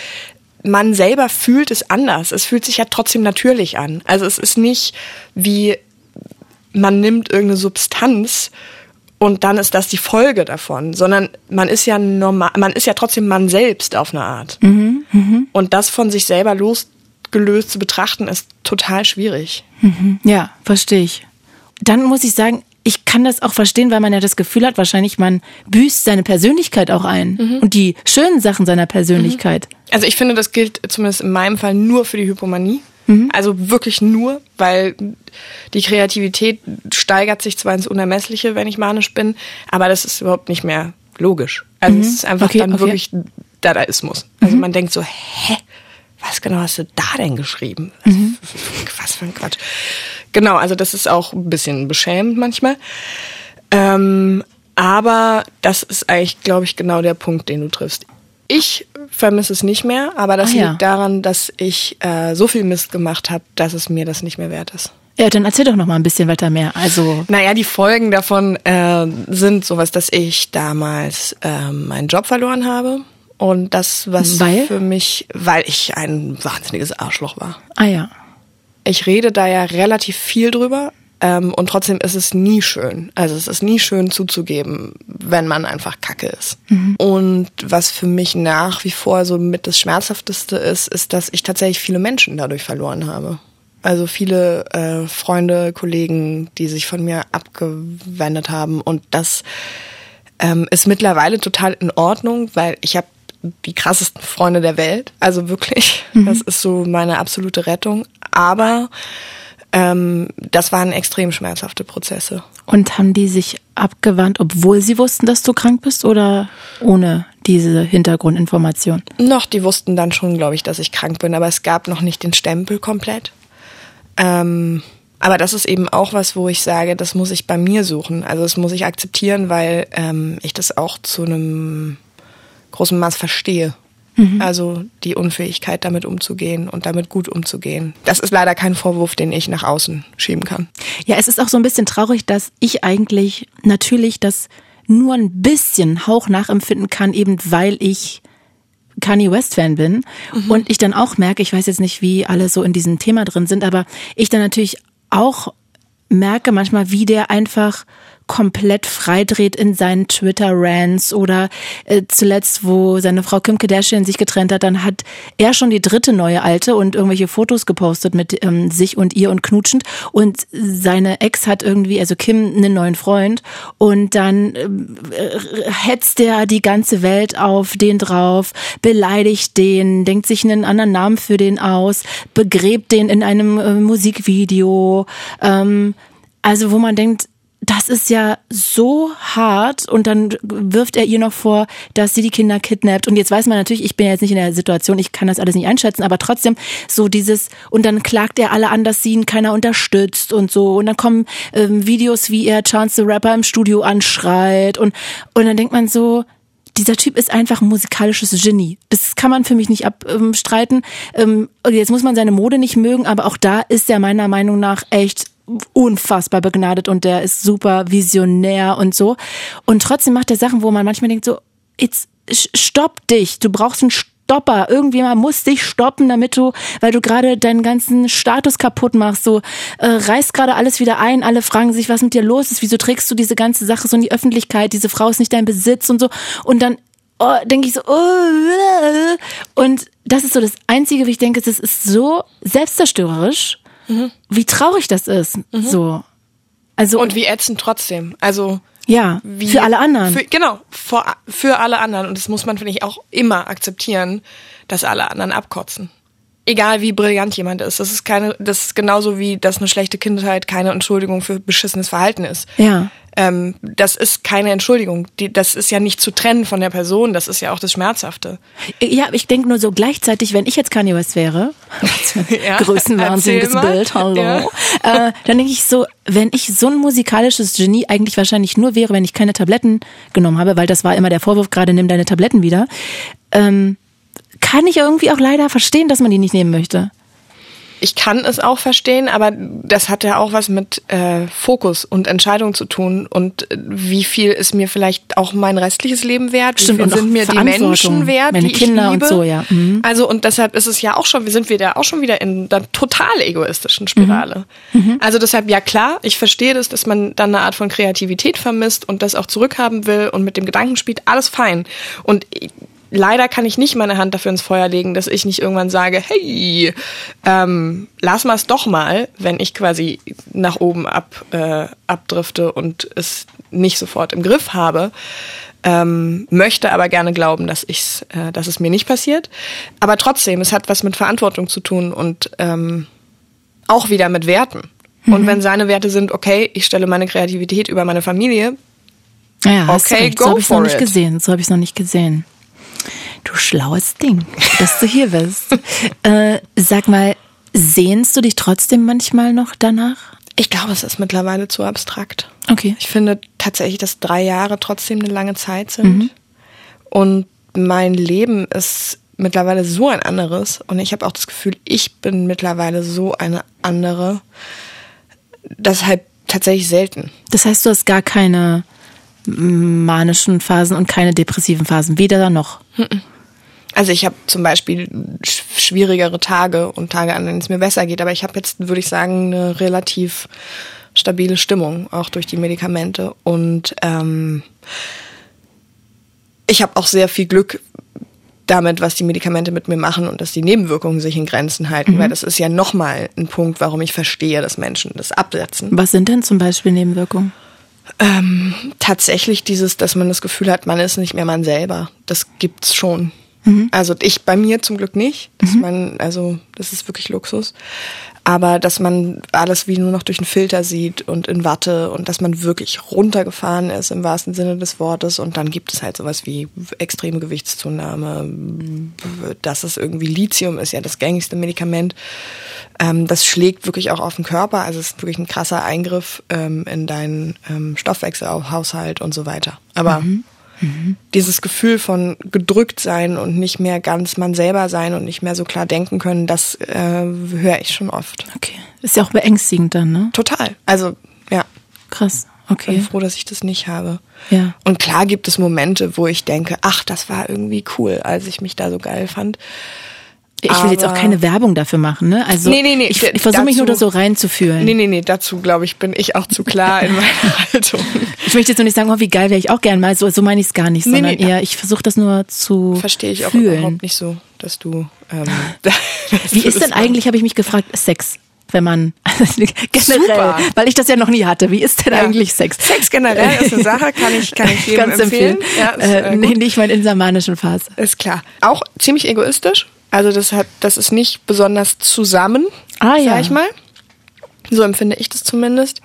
man selber fühlt es anders. Es fühlt sich ja trotzdem natürlich an. Also es ist nicht wie man nimmt irgendeine Substanz und dann ist das die Folge davon, sondern man ist ja normal, man ist ja trotzdem man selbst auf eine Art. Mhm, mh. Und das von sich selber losgelöst zu betrachten, ist total schwierig. Mhm. Ja, verstehe ich. Dann muss ich sagen, ich kann das auch verstehen, weil man ja das Gefühl hat, wahrscheinlich man büßt seine Persönlichkeit auch ein mhm. und die schönen Sachen seiner Persönlichkeit. Mhm. Also ich finde, das gilt zumindest in meinem Fall nur für die Hypomanie. Mhm. Also wirklich nur, weil die Kreativität steigert sich zwar ins Unermessliche, wenn ich manisch bin, aber das ist überhaupt nicht mehr logisch. Also es mhm. ist einfach okay, dann okay. wirklich Dadaismus. Also mhm. man denkt so, hä? Was genau hast du da denn geschrieben? Mhm. [LAUGHS] Was für ein Quatsch. Genau, also das ist auch ein bisschen beschämend manchmal. Ähm, aber das ist eigentlich, glaube ich, genau der Punkt, den du triffst. Ich vermisse es nicht mehr, aber das ah, ja. liegt daran, dass ich äh, so viel Mist gemacht habe, dass es mir das nicht mehr wert ist. Ja, dann erzähl doch noch mal ein bisschen weiter mehr. Also, naja, die Folgen davon äh, sind sowas, dass ich damals äh, meinen Job verloren habe Und das, was Weil? für mich, weil ich ein wahnsinniges Arschloch war. Ah ja. Ich rede da ja relativ viel drüber. Ähm, und trotzdem ist es nie schön. Also es ist nie schön zuzugeben, wenn man einfach kacke ist. Und was für mich nach wie vor so mit das Schmerzhafteste ist, ist, dass ich tatsächlich viele Menschen dadurch verloren habe. Also viele äh, Freunde, Kollegen, die sich von mir abgewendet haben. Und das ähm, ist mittlerweile total in Ordnung, weil ich habe die krassesten Freunde der Welt. Also wirklich, das ist so meine absolute Rettung. Aber ähm, das waren extrem schmerzhafte Prozesse. Und haben die sich abgewandt, obwohl sie wussten, dass du krank bist oder ohne diese Hintergrundinformation? Noch, die wussten dann schon, glaube ich, dass ich krank bin, aber es gab noch nicht den Stempel komplett. Ähm, aber das ist eben auch was, wo ich sage, das muss ich bei mir suchen. Also das muss ich akzeptieren, weil ähm, ich das auch zu einem großen Maß verstehe. Also die Unfähigkeit, damit umzugehen und damit gut umzugehen. Das ist leider kein Vorwurf, den ich nach außen schieben kann. Ja, es ist auch so ein bisschen traurig, dass ich eigentlich natürlich das nur ein bisschen Hauch nachempfinden kann, eben weil ich Kanye West Fan bin und ich dann auch merke, ich weiß jetzt nicht, wie alle so in diesem Thema drin sind, aber ich dann natürlich auch merke manchmal, wie der einfach komplett freidreht in seinen Twitter-Rants oder äh, zuletzt, wo seine Frau Kim Kardashian sich getrennt hat, dann hat er schon die dritte neue Alte und irgendwelche Fotos gepostet mit ähm, sich und ihr und knutschend. Und seine Ex hat irgendwie, also Kim, einen neuen Freund. Und dann äh, hetzt er die ganze Welt auf den drauf, beleidigt den, denkt sich einen anderen Namen für den aus, begräbt den in einem äh, Musikvideo, ähm, also wo man denkt, das ist ja so hart und dann wirft er ihr noch vor, dass sie die Kinder kidnappt und jetzt weiß man natürlich, ich bin jetzt nicht in der Situation, ich kann das alles nicht einschätzen, aber trotzdem so dieses und dann klagt er alle an, dass sie ihn keiner unterstützt und so und dann kommen ähm, Videos, wie er Chance the Rapper im Studio anschreit und und dann denkt man so, dieser Typ ist einfach ein musikalisches Genie. Das kann man für mich nicht abstreiten. Ähm, jetzt muss man seine Mode nicht mögen, aber auch da ist er meiner Meinung nach echt unfassbar begnadet und der ist super visionär und so. Und trotzdem macht er Sachen, wo man manchmal denkt so, jetzt stopp dich, du brauchst einen Stopper. Irgendjemand muss dich stoppen, damit du, weil du gerade deinen ganzen Status kaputt machst. So äh, reißt gerade alles wieder ein. Alle fragen sich, was mit dir los ist. Wieso trägst du diese ganze Sache so in die Öffentlichkeit? Diese Frau ist nicht dein Besitz und so. Und dann oh, denke ich so, oh, und das ist so das Einzige, wie ich denke, das ist so selbstzerstörerisch, mhm. wie traurig das ist. Mhm. So. Also, und wie ätzend trotzdem. Also ja, wie, für alle anderen. Für, genau, für, für alle anderen. Und das muss man, finde ich, auch immer akzeptieren, dass alle anderen abkotzen. Egal wie brillant jemand ist. Das ist keine, das ist genauso wie, dass eine schlechte Kindheit keine Entschuldigung für beschissenes Verhalten ist. Ja. Ähm, das ist keine Entschuldigung. Die, das ist ja nicht zu trennen von der Person. Das ist ja auch das Schmerzhafte. Ja, ich denke nur so gleichzeitig, wenn ich jetzt Kanye West wäre, [LAUGHS] [LAUGHS] ja, größenwahnsinniges Bild, hallo, ja. äh, dann denke ich so, wenn ich so ein musikalisches Genie eigentlich wahrscheinlich nur wäre, wenn ich keine Tabletten genommen habe, weil das war immer der Vorwurf, gerade nimm deine Tabletten wieder, ähm, kann ich irgendwie auch leider verstehen, dass man die nicht nehmen möchte. Ich kann es auch verstehen, aber das hat ja auch was mit äh, Fokus und Entscheidung zu tun und äh, wie viel ist mir vielleicht auch mein restliches Leben wert? Stimmt, wie viel und sind mir die Menschen wert, meine die Kinder ich liebe? und so, ja. Mhm. Also und deshalb ist es ja auch schon, sind wir da auch schon wieder in einer total egoistischen Spirale. Mhm. Also deshalb ja klar, ich verstehe das, dass man dann eine Art von Kreativität vermisst und das auch zurückhaben will und mit dem Gedanken spielt, alles fein. Und leider kann ich nicht meine Hand dafür ins Feuer legen, dass ich nicht irgendwann sage, hey, ähm, lass mal es doch mal, wenn ich quasi nach oben ab, äh, abdrifte und es nicht sofort im Griff habe. Ähm, möchte aber gerne glauben, dass ich's, äh, dass es mir nicht passiert. Aber trotzdem, es hat was mit Verantwortung zu tun und ähm, auch wieder mit Werten. Mhm. Und wenn seine Werte sind, okay, ich stelle meine Kreativität über meine Familie, ja, okay, go so habe ich for noch nicht gesehen. So habe ich noch nicht gesehen. Du schlaues Ding, dass du hier bist. [LAUGHS] äh, sag mal, sehnst du dich trotzdem manchmal noch danach? Ich glaube, es ist mittlerweile zu abstrakt. Okay. Ich finde tatsächlich, dass drei Jahre trotzdem eine lange Zeit sind. Mhm. Und mein Leben ist mittlerweile so ein anderes. Und ich habe auch das Gefühl, ich bin mittlerweile so eine andere. Deshalb tatsächlich selten. Das heißt, du hast gar keine manischen Phasen und keine depressiven Phasen, weder noch. Also ich habe zum Beispiel schwierigere Tage und Tage, an denen es mir besser geht, aber ich habe jetzt, würde ich sagen, eine relativ stabile Stimmung, auch durch die Medikamente. Und ähm, ich habe auch sehr viel Glück damit, was die Medikamente mit mir machen und dass die Nebenwirkungen sich in Grenzen halten, mhm. weil das ist ja nochmal ein Punkt, warum ich verstehe, dass Menschen das absetzen. Was sind denn zum Beispiel Nebenwirkungen? Ähm, tatsächlich dieses, dass man das Gefühl hat, man ist nicht mehr man selber. Das gibt's schon. Mhm. Also ich bei mir zum Glück nicht. Dass mhm. man, also das ist wirklich Luxus. Aber dass man alles wie nur noch durch einen Filter sieht und in Watte und dass man wirklich runtergefahren ist im wahrsten Sinne des Wortes. Und dann gibt es halt sowas wie extreme Gewichtszunahme. Das ist irgendwie Lithium, ist ja das gängigste Medikament. Ähm, das schlägt wirklich auch auf den Körper. Also es ist wirklich ein krasser Eingriff ähm, in deinen ähm, Stoffwechselhaushalt und so weiter. Aber mhm. Mhm. Dieses Gefühl von gedrückt sein und nicht mehr ganz man selber sein und nicht mehr so klar denken können, das äh, höre ich schon oft. Okay. Ist ja auch beängstigend dann, ne? Total. Also, ja. Krass. Okay. Ich bin froh, dass ich das nicht habe. Ja. Und klar gibt es Momente, wo ich denke, ach, das war irgendwie cool, als ich mich da so geil fand. Ich will jetzt auch keine Werbung dafür machen, ne? Also nee, nee, nee, ich, ich versuche mich nur da so reinzufühlen. Nee, nee, nee, dazu glaube ich, bin ich auch zu klar in meiner [LAUGHS] Haltung. Ich möchte jetzt nur nicht sagen, oh, wie geil wäre ich auch gern mal. So, so meine ich es gar nicht, sondern eher, ich versuche das nur zu Verstehe ich auch fühlen. überhaupt nicht so, dass du. Ähm, [LAUGHS] [LAUGHS] wie ist denn eigentlich, habe ich mich gefragt, Sex? wenn man generell, Super. weil ich das ja noch nie hatte. Wie ist denn ja. eigentlich Sex? Sex generell ist eine Sache, kann ich kann ich jedem Ganz empfehlen. empfehlen. Ja, ist, äh, nee, nicht mal in der manischen Phase. Ist klar. Auch ziemlich egoistisch. Also das hat, das ist nicht besonders zusammen, ah, ja. sag ich mal. So empfinde ich das zumindest.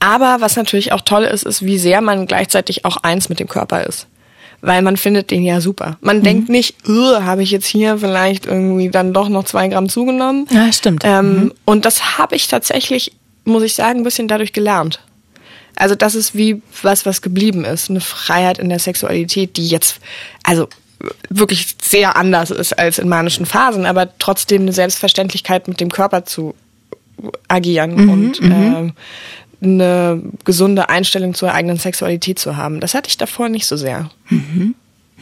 Aber was natürlich auch toll ist, ist, wie sehr man gleichzeitig auch eins mit dem Körper ist. Weil man findet den ja super. Man mhm. denkt nicht, habe ich jetzt hier vielleicht irgendwie dann doch noch zwei Gramm zugenommen. Ja, stimmt. Ähm, mhm. Und das habe ich tatsächlich, muss ich sagen, ein bisschen dadurch gelernt. Also das ist wie was, was geblieben ist. Eine Freiheit in der Sexualität, die jetzt, also wirklich sehr anders ist als in manischen Phasen, aber trotzdem eine Selbstverständlichkeit mit dem Körper zu agieren mhm, und äh, eine gesunde Einstellung zur eigenen Sexualität zu haben. Das hatte ich davor nicht so sehr. Mhm.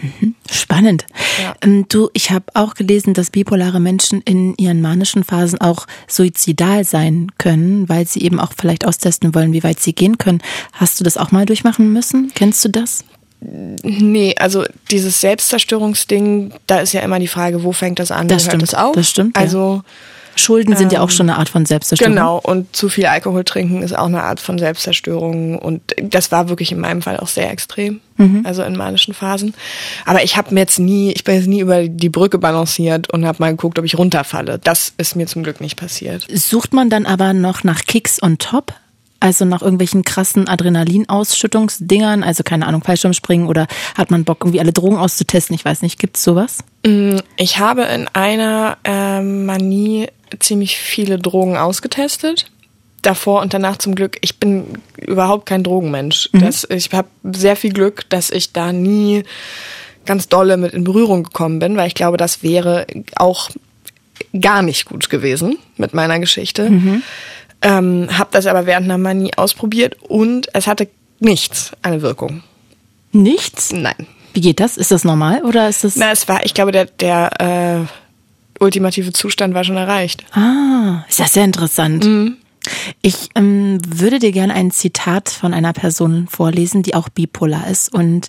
Mhm. Spannend. Ja. Ähm, du, ich habe auch gelesen, dass bipolare Menschen in ihren manischen Phasen auch suizidal sein können, weil sie eben auch vielleicht austesten wollen, wie weit sie gehen können. Hast du das auch mal durchmachen müssen? Kennst du das? Nee, also dieses Selbstzerstörungsding, da ist ja immer die Frage, wo fängt das an, das wo stimmt, hört das auf? Das stimmt. Also Schulden sind ähm, ja auch ähm, schon eine Art von Selbstzerstörung. Genau, und zu viel Alkohol trinken ist auch eine Art von Selbstzerstörung. Und das war wirklich in meinem Fall auch sehr extrem, mhm. also in manischen Phasen. Aber ich habe mir jetzt nie, ich bin jetzt nie über die Brücke balanciert und habe mal geguckt, ob ich runterfalle. Das ist mir zum Glück nicht passiert. Sucht man dann aber noch nach Kicks on top? Also nach irgendwelchen krassen Adrenalinausschüttungsdingern, also keine Ahnung, Fallschirmspringen oder hat man Bock, irgendwie alle Drogen auszutesten? Ich weiß nicht, gibt's sowas? Mm, ich habe in einer äh, Manie ziemlich viele Drogen ausgetestet. Davor und danach zum Glück. Ich bin überhaupt kein Drogenmensch. Mhm. Das, ich habe sehr viel Glück, dass ich da nie ganz dolle mit in Berührung gekommen bin, weil ich glaube, das wäre auch gar nicht gut gewesen mit meiner Geschichte. Mhm. Ähm, habe das aber während einer Manie ausprobiert und es hatte nichts eine Wirkung. Nichts? Nein. Wie geht das? Ist das normal oder ist das? Na, es war, ich glaube, der, der äh, ultimative Zustand war schon erreicht. Ah, ist ja sehr interessant. Mhm. Ich ähm, würde dir gerne ein Zitat von einer Person vorlesen, die auch bipolar ist. Und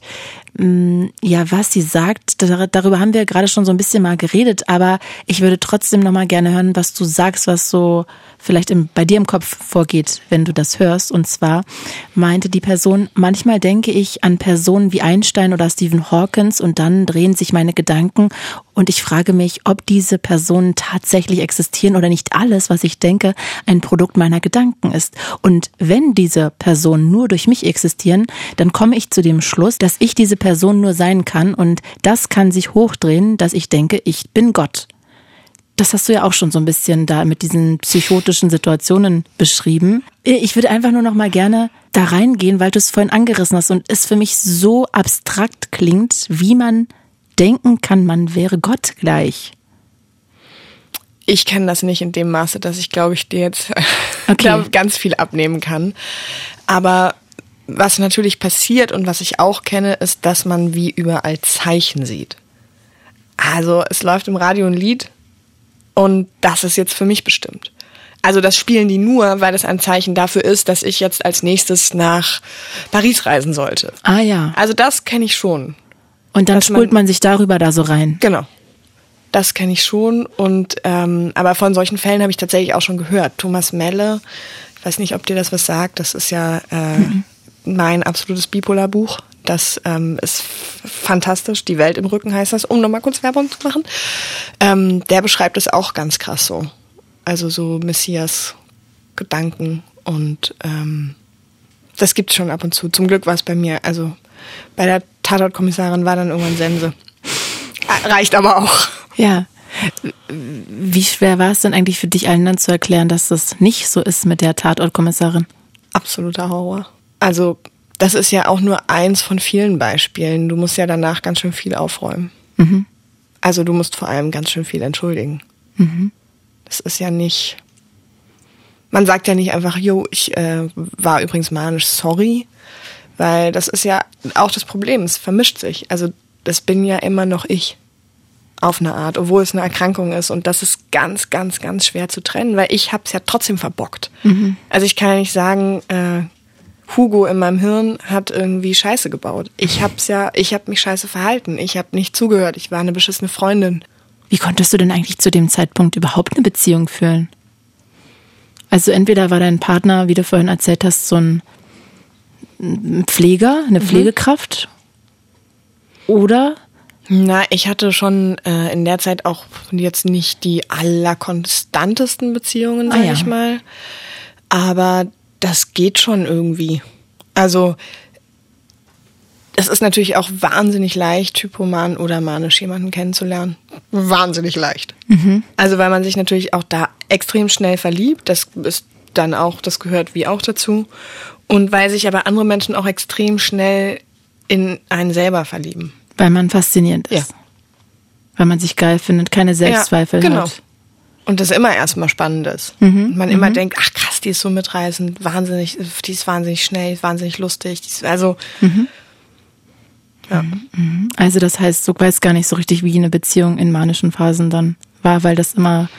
ja, was sie sagt, darüber haben wir gerade schon so ein bisschen mal geredet, aber ich würde trotzdem nochmal gerne hören, was du sagst, was so vielleicht im, bei dir im Kopf vorgeht, wenn du das hörst. Und zwar meinte die Person, manchmal denke ich an Personen wie Einstein oder Stephen Hawkins und dann drehen sich meine Gedanken und ich frage mich, ob diese Personen tatsächlich existieren oder nicht alles, was ich denke, ein Produkt meiner Gedanken ist. Und wenn diese Personen nur durch mich existieren, dann komme ich zu dem Schluss, dass ich diese Person nur sein kann und das kann sich hochdrehen, dass ich denke, ich bin Gott das hast du ja auch schon so ein bisschen da mit diesen psychotischen Situationen beschrieben. Ich würde einfach nur noch mal gerne da reingehen, weil du es vorhin angerissen hast und es für mich so abstrakt klingt, wie man denken kann, man wäre Gott gleich. Ich kenne das nicht in dem Maße, dass ich glaube ich dir jetzt [LAUGHS] okay. glaub, ganz viel abnehmen kann. Aber was natürlich passiert und was ich auch kenne, ist, dass man wie überall Zeichen sieht. also es läuft im Radio ein Lied und das ist jetzt für mich bestimmt. Also das spielen die nur, weil es ein Zeichen dafür ist, dass ich jetzt als nächstes nach Paris reisen sollte. Ah ja. Also das kenne ich schon. Und dann spult man, man sich darüber da so rein. Genau. Das kenne ich schon. Und ähm, aber von solchen Fällen habe ich tatsächlich auch schon gehört. Thomas Melle, ich weiß nicht, ob dir das was sagt. Das ist ja äh, mhm. Mein absolutes Bipolar-Buch. Das ähm, ist fantastisch. Die Welt im Rücken heißt das, um nochmal kurz Werbung zu machen. Ähm, der beschreibt es auch ganz krass so. Also so Messias-Gedanken und ähm, das gibt es schon ab und zu. Zum Glück war es bei mir, also bei der Tatortkommissarin war dann irgendwann Sense. Äh, reicht aber auch. Ja. Wie schwer war es denn eigentlich für dich allen dann zu erklären, dass das nicht so ist mit der Tatortkommissarin? Absoluter Horror. Also das ist ja auch nur eins von vielen Beispielen. Du musst ja danach ganz schön viel aufräumen. Mhm. Also du musst vor allem ganz schön viel entschuldigen. Mhm. Das ist ja nicht. Man sagt ja nicht einfach, jo, ich äh, war übrigens manisch, sorry. Weil das ist ja auch das Problem, es vermischt sich. Also das bin ja immer noch ich. Auf eine Art, obwohl es eine Erkrankung ist. Und das ist ganz, ganz, ganz schwer zu trennen, weil ich habe es ja trotzdem verbockt. Mhm. Also ich kann ja nicht sagen, äh, Hugo in meinem Hirn hat irgendwie Scheiße gebaut. Ich hab's ja, ich habe mich scheiße verhalten. Ich habe nicht zugehört. Ich war eine beschissene Freundin. Wie konntest du denn eigentlich zu dem Zeitpunkt überhaupt eine Beziehung führen? Also entweder war dein Partner, wie du vorhin erzählt hast, so ein Pfleger, eine mhm. Pflegekraft, oder? Na, ich hatte schon äh, in der Zeit auch jetzt nicht die allerkonstantesten Beziehungen, sag ah, ja. ich mal. Aber das geht schon irgendwie. Also es ist natürlich auch wahnsinnig leicht, Hypoman oder manisch jemanden kennenzulernen. Wahnsinnig leicht. Mhm. Also weil man sich natürlich auch da extrem schnell verliebt. Das ist dann auch, das gehört wie auch dazu. Und weil sich aber andere Menschen auch extrem schnell in einen selber verlieben. Weil man faszinierend ist. Ja. Weil man sich geil findet, keine Selbstzweifel ja, genau. hat. Und das immer erstmal spannend ist. Mhm. Und man mhm. immer denkt, ach krass, die ist so mitreißend, wahnsinnig, die ist wahnsinnig schnell, wahnsinnig lustig. Ist, also mhm. Ja. Mhm. Also das heißt, du weißt gar nicht so richtig, wie eine Beziehung in manischen Phasen dann war, weil das immer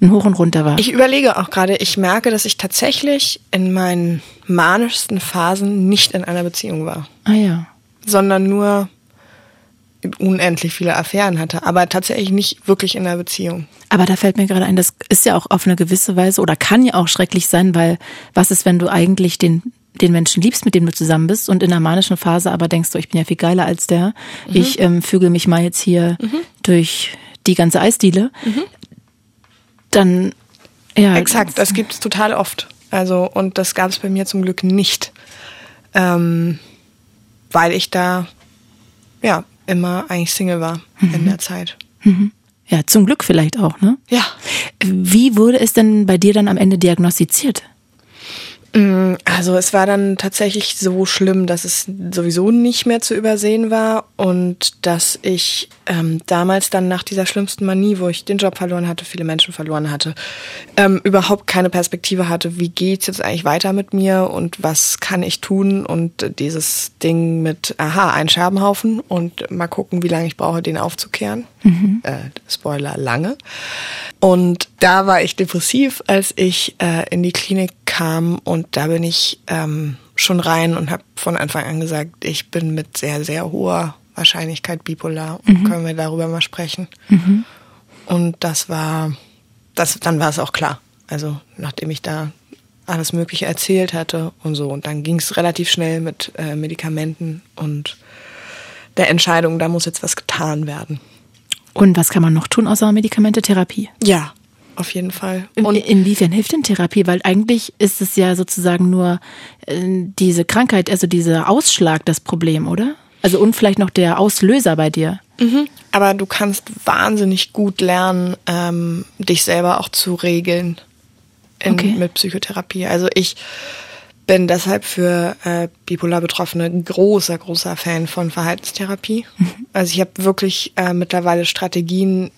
ein Hoch und Runter war. Ich überlege auch gerade, ich merke, dass ich tatsächlich in meinen manischsten Phasen nicht in einer Beziehung war. Ah ja. Sondern nur unendlich viele Affären hatte, aber tatsächlich nicht wirklich in einer Beziehung. Aber da fällt mir gerade ein, das ist ja auch auf eine gewisse Weise oder kann ja auch schrecklich sein, weil was ist, wenn du eigentlich den den Menschen liebst, mit dem du zusammen bist und in der manischen Phase aber denkst du, ich bin ja viel geiler als der. Mhm. Ich ähm, füge mich mal jetzt hier mhm. durch die ganze Eisdiele. Mhm. Dann, ja. Exakt, das gibt es total oft. Also, und das gab es bei mir zum Glück nicht. Ähm, weil ich da, ja, immer eigentlich Single war in mhm. der Zeit. Mhm. Ja, zum Glück vielleicht auch, ne? Ja. Wie wurde es denn bei dir dann am Ende diagnostiziert? Mm, also es war dann tatsächlich so schlimm, dass es sowieso nicht mehr zu übersehen war und dass ich ähm, damals dann nach dieser schlimmsten Manie, wo ich den Job verloren hatte, viele Menschen verloren hatte, ähm, überhaupt keine Perspektive hatte, wie geht's jetzt eigentlich weiter mit mir und was kann ich tun und dieses Ding mit, aha, ein Scherbenhaufen und mal gucken, wie lange ich brauche, den aufzukehren. Mhm. Äh, Spoiler, lange. Und da war ich depressiv, als ich äh, in die Klinik kam und da bin ich ähm, schon rein und habe von Anfang an gesagt, ich bin mit sehr, sehr hoher Wahrscheinlichkeit bipolar und mhm. können wir darüber mal sprechen. Mhm. Und das war, das, dann war es auch klar. Also nachdem ich da alles Mögliche erzählt hatte und so. Und dann ging es relativ schnell mit äh, Medikamenten und der Entscheidung, da muss jetzt was getan werden. Und was kann man noch tun außer Medikamente, Therapie? Ja, auf jeden Fall. Und inwiefern hilft denn Therapie? Weil eigentlich ist es ja sozusagen nur äh, diese Krankheit, also dieser Ausschlag das Problem, oder? Also und vielleicht noch der Auslöser bei dir. Mhm. Aber du kannst wahnsinnig gut lernen, ähm, dich selber auch zu regeln in, okay. mit Psychotherapie. Also ich bin deshalb für äh, bipolar Betroffene ein großer, großer Fan von Verhaltenstherapie. Mhm. Also ich habe wirklich äh, mittlerweile Strategien,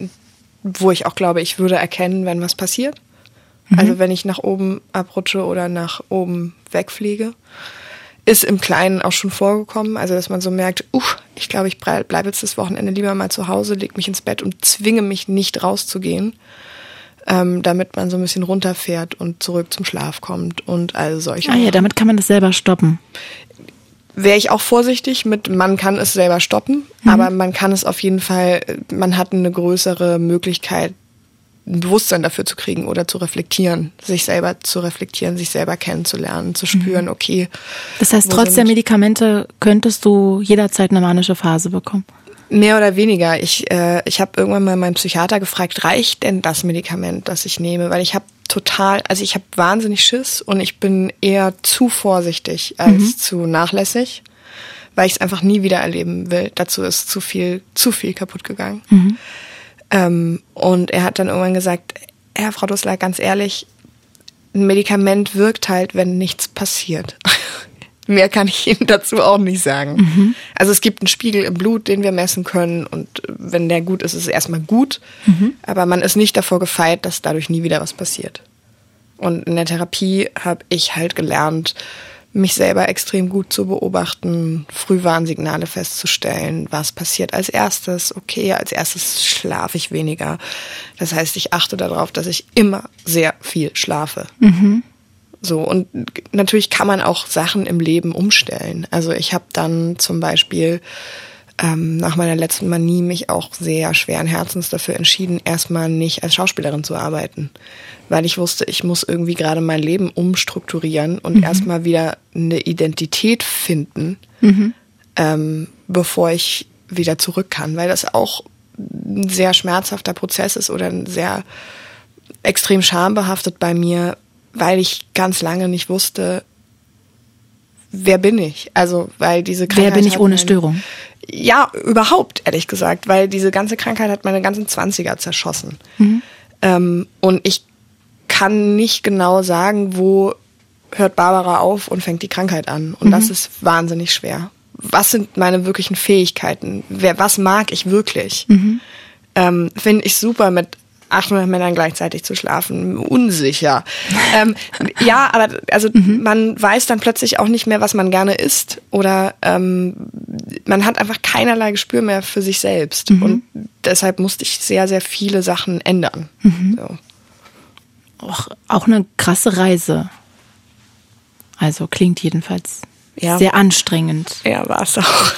wo ich auch glaube, ich würde erkennen, wenn was passiert. Mhm. Also wenn ich nach oben abrutsche oder nach oben wegfliege. ist im Kleinen auch schon vorgekommen. Also, dass man so merkt, uh, ich glaube, ich bleibe jetzt das Wochenende lieber mal zu Hause, leg mich ins Bett und zwinge mich nicht rauszugehen, ähm, damit man so ein bisschen runterfährt und zurück zum Schlaf kommt und all solche. Ah ja, damit kann man das selber stoppen. Wäre ich auch vorsichtig mit, man kann es selber stoppen, mhm. aber man kann es auf jeden Fall, man hat eine größere Möglichkeit, ein Bewusstsein dafür zu kriegen oder zu reflektieren, sich selber zu reflektieren, sich selber kennenzulernen, zu spüren, mhm. okay. Das heißt, trotz der Medikamente könntest du jederzeit eine manische Phase bekommen? Mehr oder weniger. Ich, äh, ich habe irgendwann mal meinen Psychiater gefragt, reicht denn das Medikament, das ich nehme? Weil ich habe total, also ich habe wahnsinnig Schiss und ich bin eher zu vorsichtig als mhm. zu nachlässig, weil ich es einfach nie wieder erleben will. Dazu ist zu viel, zu viel kaputt gegangen. Mhm. Ähm, und er hat dann irgendwann gesagt, Herr Frau Dussler, ganz ehrlich, ein Medikament wirkt halt, wenn nichts passiert. [LAUGHS] Mehr kann ich [LAUGHS] Ihnen dazu auch nicht sagen. Mhm. Also es gibt einen Spiegel im Blut, den wir messen können und wenn der gut ist, ist es erstmal gut. Mhm. Aber man ist nicht davor gefeit, dass dadurch nie wieder was passiert. Und in der Therapie habe ich halt gelernt, mich selber extrem gut zu beobachten, Frühwarnsignale festzustellen, was passiert als erstes. Okay, als erstes schlafe ich weniger. Das heißt, ich achte darauf, dass ich immer sehr viel schlafe. Mhm. So, und natürlich kann man auch Sachen im Leben umstellen. Also ich habe dann zum Beispiel ähm, nach meiner letzten Manie mich auch sehr schweren Herzens dafür entschieden, erstmal nicht als Schauspielerin zu arbeiten. Weil ich wusste, ich muss irgendwie gerade mein Leben umstrukturieren und mhm. erstmal wieder eine Identität finden, mhm. ähm, bevor ich wieder zurück kann. Weil das auch ein sehr schmerzhafter Prozess ist oder ein sehr extrem schambehaftet bei mir, weil ich ganz lange nicht wusste, wer bin ich? Also, weil diese Krankheit. Wer bin ich ohne Störung? Ja, überhaupt, ehrlich gesagt, weil diese ganze Krankheit hat meine ganzen Zwanziger zerschossen. Mhm. Ähm, und ich kann nicht genau sagen, wo hört Barbara auf und fängt die Krankheit an. Und mhm. das ist wahnsinnig schwer. Was sind meine wirklichen Fähigkeiten? Wer, was mag ich wirklich? Mhm. Ähm, Finde ich super mit 800 Männern gleichzeitig zu schlafen. Unsicher. ähm, ja, aber also mhm. man weiß dann plötzlich auch nicht mehr, was man gerne isst. Oder ähm, man hat einfach keinerlei Gespür mehr für sich selbst. Mhm. Und deshalb musste ich sehr, sehr viele Sachen ändern. Mhm. So. Auch, auch eine krasse Reise. Also klingt jedenfalls ja. sehr anstrengend. Ja, war es auch.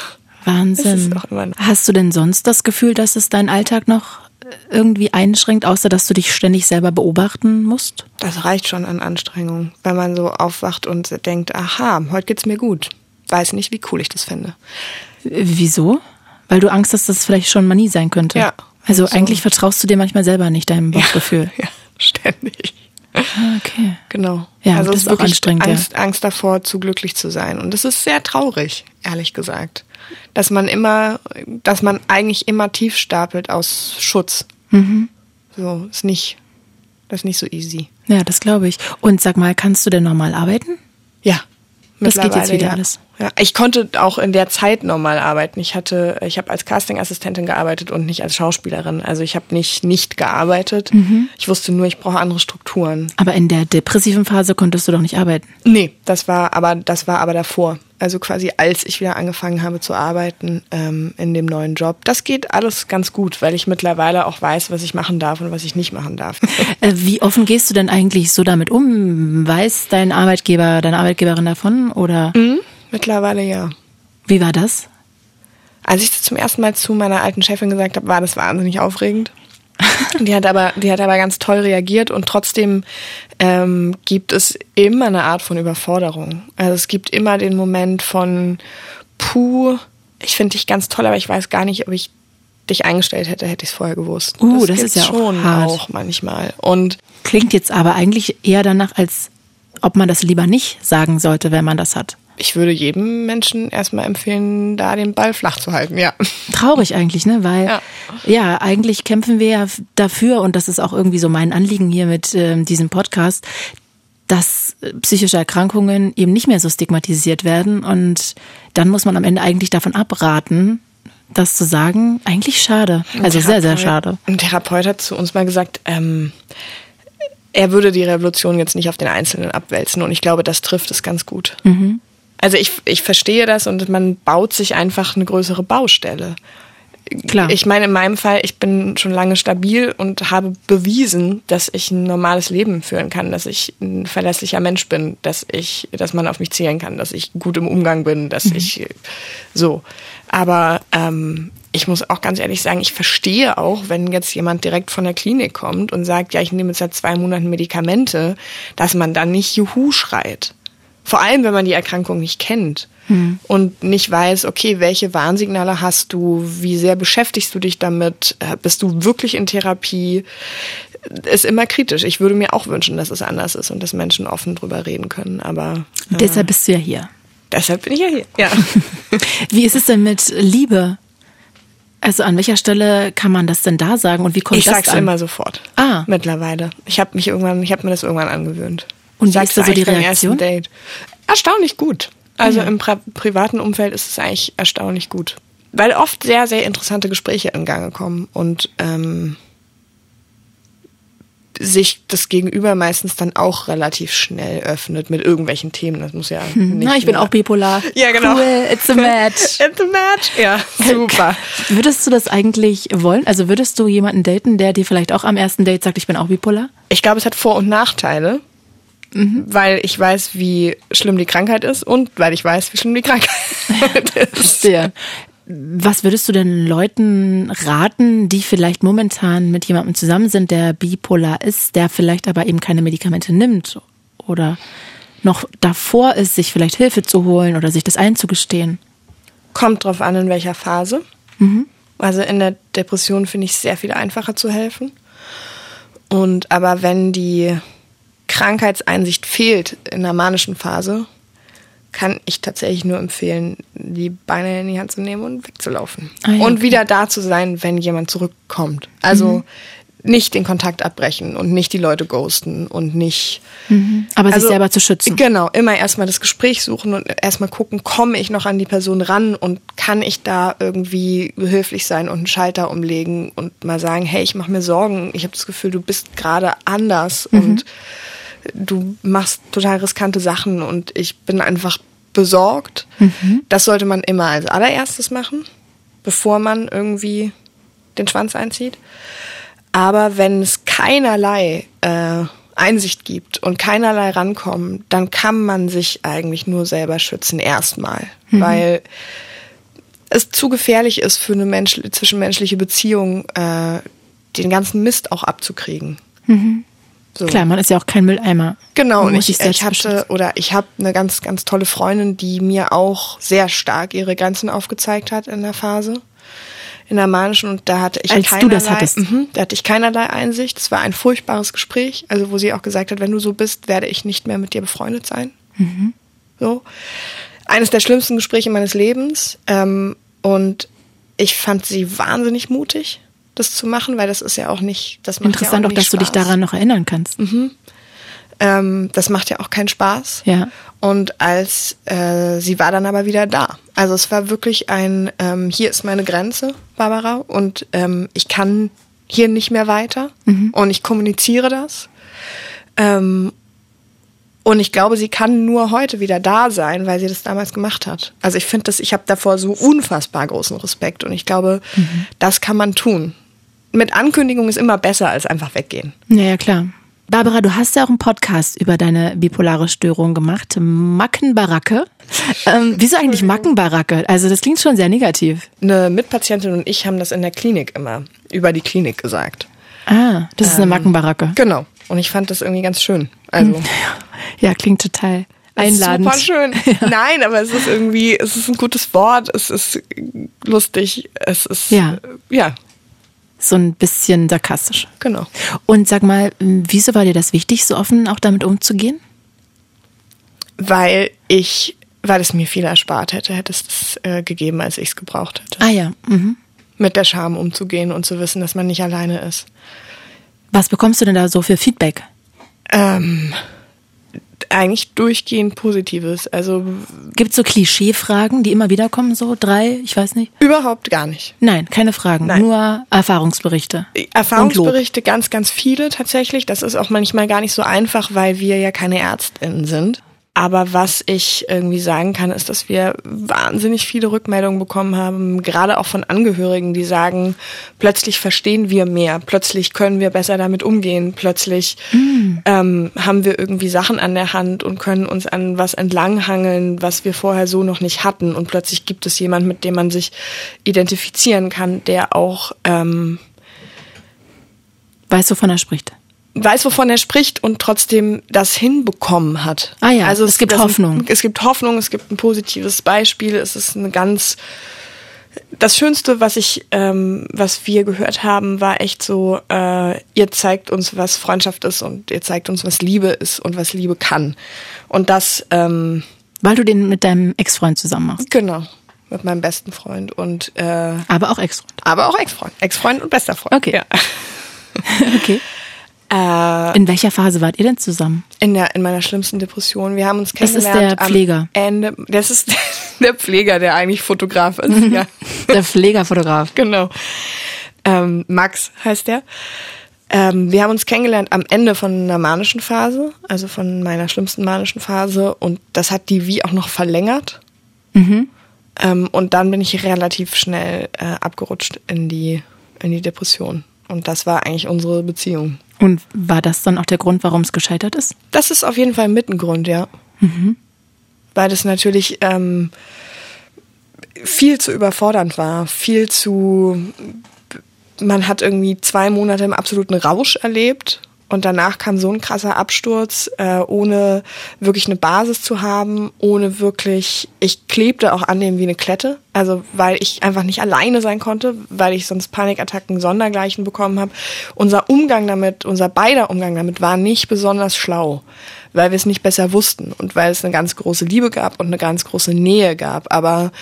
Wahnsinn. Hast du denn sonst das Gefühl, dass es deinen Alltag noch irgendwie einschränkt, außer dass du dich ständig selber beobachten musst? Das reicht schon an Anstrengung, wenn man so aufwacht und denkt, aha, heute geht's mir gut. Weiß nicht, wie cool ich das finde. Wieso? Weil du Angst hast, dass es vielleicht schon Manie sein könnte. Ja. Also so. eigentlich vertraust du dir manchmal selber nicht deinem Bauchgefühl. Ja, [LAUGHS] ja ständig. Ah, okay. Genau. Ja, also das ist auch anstrengend. Angst, ja. Angst davor, zu glücklich zu sein. Und das ist sehr traurig, ehrlich gesagt dass man immer, dass man eigentlich immer tief stapelt aus Schutz. Mhm. So, ist nicht, das ist nicht so easy. Ja, das glaube ich. Und sag mal, kannst du denn normal arbeiten? Das geht jetzt wieder ja. alles. Ja, ich konnte auch in der Zeit normal arbeiten. Ich hatte, ich habe als Castingassistentin gearbeitet und nicht als Schauspielerin. Also ich habe nicht nicht gearbeitet. Mhm. Ich wusste nur, ich brauche andere Strukturen. Aber in der depressiven Phase konntest du doch nicht arbeiten. Nee, das war aber das war aber davor. Also quasi als ich wieder angefangen habe zu arbeiten ähm, in dem neuen Job. Das geht alles ganz gut, weil ich mittlerweile auch weiß, was ich machen darf und was ich nicht machen darf. [LAUGHS] Äh, wie offen gehst du denn eigentlich so damit um? Weiß dein Arbeitgeber, deine Arbeitgeberin davon oder? Mhm. Mittlerweile ja. Wie war das? Als ich das zum ersten Mal zu meiner alten Chefin gesagt habe, war das wahnsinnig aufregend. [LAUGHS] die hat aber, die hat aber ganz toll reagiert und trotzdem ähm, gibt es immer eine Art von Überforderung. Also es gibt immer den Moment von puh, ich finde dich ganz toll, aber ich weiß gar nicht, ob ich dich eingestellt hätte, hätte ich es vorher gewusst. Uh, das, das ist ja schon hart. auch manchmal. Und klingt jetzt aber eigentlich eher danach, als ob man das lieber nicht sagen sollte, wenn man das hat ich würde jedem Menschen erstmal empfehlen, da den Ball flach zu halten, ja. Traurig eigentlich, ne? Weil ja, ja eigentlich kämpfen wir ja dafür, und das ist auch irgendwie so mein Anliegen hier mit äh, diesem Podcast, dass psychische Erkrankungen eben nicht mehr so stigmatisiert werden. Und dann muss man am Ende eigentlich davon abraten, das zu sagen. Eigentlich schade. Also sehr, sehr schade. Ein Therapeut hat zu uns mal gesagt, ähm, er würde die Revolution jetzt nicht auf den Einzelnen abwälzen. Und ich glaube, das trifft es ganz gut. Mhm Also ich, ich verstehe das und man baut sich einfach eine größere Baustelle. Klar. Ich meine, in meinem Fall, ich bin schon lange stabil und habe bewiesen, dass ich ein normales Leben führen kann, dass ich ein verlässlicher Mensch bin, dass ich, dass man auf mich zählen kann, dass ich gut im Umgang bin, dass mhm. ich so. Aber ähm, ich muss auch ganz ehrlich sagen, ich verstehe auch, wenn jetzt jemand direkt von der Klinik kommt und sagt, ja, ich nehme jetzt seit zwei Monaten Medikamente, dass man dann nicht Juhu schreit. Vor allem, wenn man die Erkrankung nicht kennt hm. und nicht weiß, okay, welche Warnsignale hast du, wie sehr beschäftigst du dich damit, äh, bist du wirklich in Therapie, ist immer kritisch. Ich würde mir auch wünschen, dass es anders ist und dass Menschen offen drüber reden können, aber. Äh, deshalb bist du ja hier. Deshalb bin ich ja hier, ja. [LAUGHS] wie ist es denn mit Liebe? Also an welcher Stelle kann man das denn da sagen und wie kommt ich das sag's an? immer sofort. Ah. Mittlerweile. Ich habe mich irgendwann, ich habe mir das irgendwann angewöhnt. Und wie ist da so die Reaktion? Erstaunlich gut. Also ja. im pri privaten Umfeld ist es eigentlich erstaunlich gut. Weil oft sehr, sehr interessante Gespräche in Gange kommen und ähm, sich das Gegenüber meistens dann auch relativ schnell öffnet mit irgendwelchen Themen. Das muss ja hm. nicht. Na, ich bin auch bipolar. Ja, genau. Cool, it's a match. it's a match. Ja, [LAUGHS] super. Würdest du das eigentlich wollen? Also würdest du jemanden daten, der dir vielleicht auch am ersten Date sagt, ich bin auch bipolar? Ich glaube, es hat Vor- und Nachteile. Mhm. Weil ich weiß, wie schlimm die Krankheit ist und weil ich weiß, wie schlimm die Krankheit [LAUGHS] ist. Sehr. Was würdest du denn Leuten raten, die vielleicht momentan mit jemandem zusammen sind, der bipolar ist, der vielleicht aber eben keine Medikamente nimmt oder noch davor ist, sich vielleicht Hilfe zu holen oder sich das einzugestehen? Kommt drauf an, in welcher Phase. Mhm. Also in der Depression finde ich es sehr viel einfacher zu helfen. Und aber wenn die Krankheitseinsicht fehlt in der manischen Phase, kann ich tatsächlich nur empfehlen, die Beine in die Hand zu nehmen und wegzulaufen. Ah, ja, und wieder da zu sein, wenn jemand zurückkommt. Also mhm. nicht den Kontakt abbrechen und nicht die Leute ghosten und nicht. Mhm. Aber also, sich selber zu schützen. Genau, immer erstmal das Gespräch suchen und erstmal gucken, komme ich noch an die Person ran und kann ich da irgendwie behilflich sein und einen Schalter umlegen und mal sagen, hey, ich mache mir Sorgen, ich habe das Gefühl, du bist gerade anders mhm. und du machst total riskante Sachen und ich bin einfach besorgt. Mhm. Das sollte man immer als allererstes machen, bevor man irgendwie den Schwanz einzieht. Aber wenn es keinerlei äh, Einsicht gibt und keinerlei rankommen, dann kann man sich eigentlich nur selber schützen erstmal, mhm. weil es zu gefährlich ist für eine Mensch zwischenmenschliche Beziehung, äh, den ganzen Mist auch abzukriegen. Mhm. So. Klar, man ist ja auch kein Mülleimer. Genau, und ich, ich hatte oder ich habe eine ganz, ganz tolle Freundin, die mir auch sehr stark ihre Grenzen aufgezeigt hat in der Phase, in der manischen und da hatte ich Als keinerlei, du das hattest. Mh, da hatte ich keinerlei Einsicht. Es war ein furchtbares Gespräch, also wo sie auch gesagt hat, wenn du so bist, werde ich nicht mehr mit dir befreundet sein. Mhm. So, eines der schlimmsten Gespräche meines Lebens ähm, und ich fand sie wahnsinnig mutig das zu machen, weil das ist ja auch nicht, das macht Interessant ja auch, auch dass Spaß. du dich daran noch erinnern kannst. Mhm. Ähm, das macht ja auch keinen Spaß. Ja. Und als äh, sie war dann aber wieder da. Also es war wirklich ein, ähm, hier ist meine Grenze, Barbara, und ähm, ich kann hier nicht mehr weiter mhm. und ich kommuniziere das. Ähm, und ich glaube, sie kann nur heute wieder da sein, weil sie das damals gemacht hat. Also ich finde das, ich habe davor so unfassbar großen Respekt und ich glaube, mhm. das kann man tun mit Ankündigung ist immer besser als einfach weggehen. Ja, ja, klar. Barbara, du hast ja auch einen Podcast über deine bipolare Störung gemacht. Mackenbaracke. Ähm, wieso eigentlich Mackenbaracke? Also das klingt schon sehr negativ. Eine Mitpatientin und ich haben das in der Klinik immer über die Klinik gesagt. Ah, das ist eine ähm, Mackenbaracke. Genau. Und ich fand das irgendwie ganz schön. Also ja, klingt total einladend. Super schön. [LAUGHS] Ja. Nein, aber es ist irgendwie, es ist ein gutes Wort, es ist lustig, es ist ja, ja so ein bisschen sarkastisch. Genau. Und sag mal, wieso war dir das wichtig, so offen auch damit umzugehen? Weil ich, weil es mir viel erspart hätte, hätte es das äh, gegeben, als ich es gebraucht hätte. Ah ja. Mhm. Mit der Scham umzugehen und zu wissen, dass man nicht alleine ist. Was bekommst du denn da so für Feedback? Ähm, eigentlich durchgehend Positives. Also gibt es so Klischeefragen, die immer wieder kommen, so drei, ich weiß nicht? Überhaupt gar nicht. Nein, keine Fragen, Nein. nur Erfahrungsberichte. Erfahrungsberichte ganz, ganz viele tatsächlich. Das ist auch manchmal gar nicht so einfach, weil wir ja keine Ärztinnen sind. Aber was ich irgendwie sagen kann, ist, dass wir wahnsinnig viele Rückmeldungen bekommen haben, gerade auch von Angehörigen, die sagen, plötzlich verstehen wir mehr, plötzlich können wir besser damit umgehen, plötzlich mm. ähm, haben wir irgendwie Sachen an der Hand und können uns an was entlanghangeln, was wir vorher so noch nicht hatten. Und plötzlich gibt es jemanden, mit dem man sich identifizieren kann, der auch ähm, weiß, wovon er spricht weiß, wovon er spricht und trotzdem das hinbekommen hat. Ah ja, also es, es gibt Hoffnung. es gibt Hoffnung, es gibt ein positives Beispiel. Es ist eine ganz das Schönste, was ich, ähm, was wir gehört haben, war echt so: äh, Ihr zeigt uns, was Freundschaft ist und ihr zeigt uns, was Liebe ist und was Liebe kann. Und das, ähm, weil du den mit deinem Ex-Freund zusammen machst. Genau, mit meinem besten Freund und äh, aber auch Ex-Freund. Aber auch Ex-Freund, Ex-Freund und bester Freund. Okay. Ja. [LAUGHS] okay. Äh, in welcher Phase wart ihr denn zusammen? In, der, in meiner schlimmsten Depression. Wir haben uns kennengelernt. Das ist der Pfleger. Ende, das ist [LAUGHS] der Pfleger, der eigentlich Fotograf ist. [LAUGHS] ja. Der Pflegerfotograf. genau. Ähm, Max heißt der. Ähm, wir haben uns kennengelernt am Ende von einer manischen Phase, also von meiner schlimmsten manischen Phase. Und das hat die wie auch noch verlängert. Mhm. Ähm, und dann bin ich relativ schnell äh, abgerutscht in die, in die Depression. Und das war eigentlich unsere Beziehung. Und war das dann auch der Grund, warum es gescheitert ist? Das ist auf jeden Fall mit ein Grund, ja. Mhm. Weil das natürlich ähm, viel zu überfordernd war, viel zu. Man hat irgendwie zwei Monate im absoluten Rausch erlebt und danach kam so ein krasser Absturz, äh, ohne wirklich eine Basis zu haben, ohne wirklich, ich klebte auch an dem wie eine Klette, also weil ich einfach nicht alleine sein konnte, weil ich sonst Panikattacken sondergleichen bekommen habe. Unser Umgang damit, unser beider Umgang damit war nicht besonders schlau weil wir es nicht besser wussten und weil es eine ganz große Liebe gab und eine ganz große Nähe gab. Aber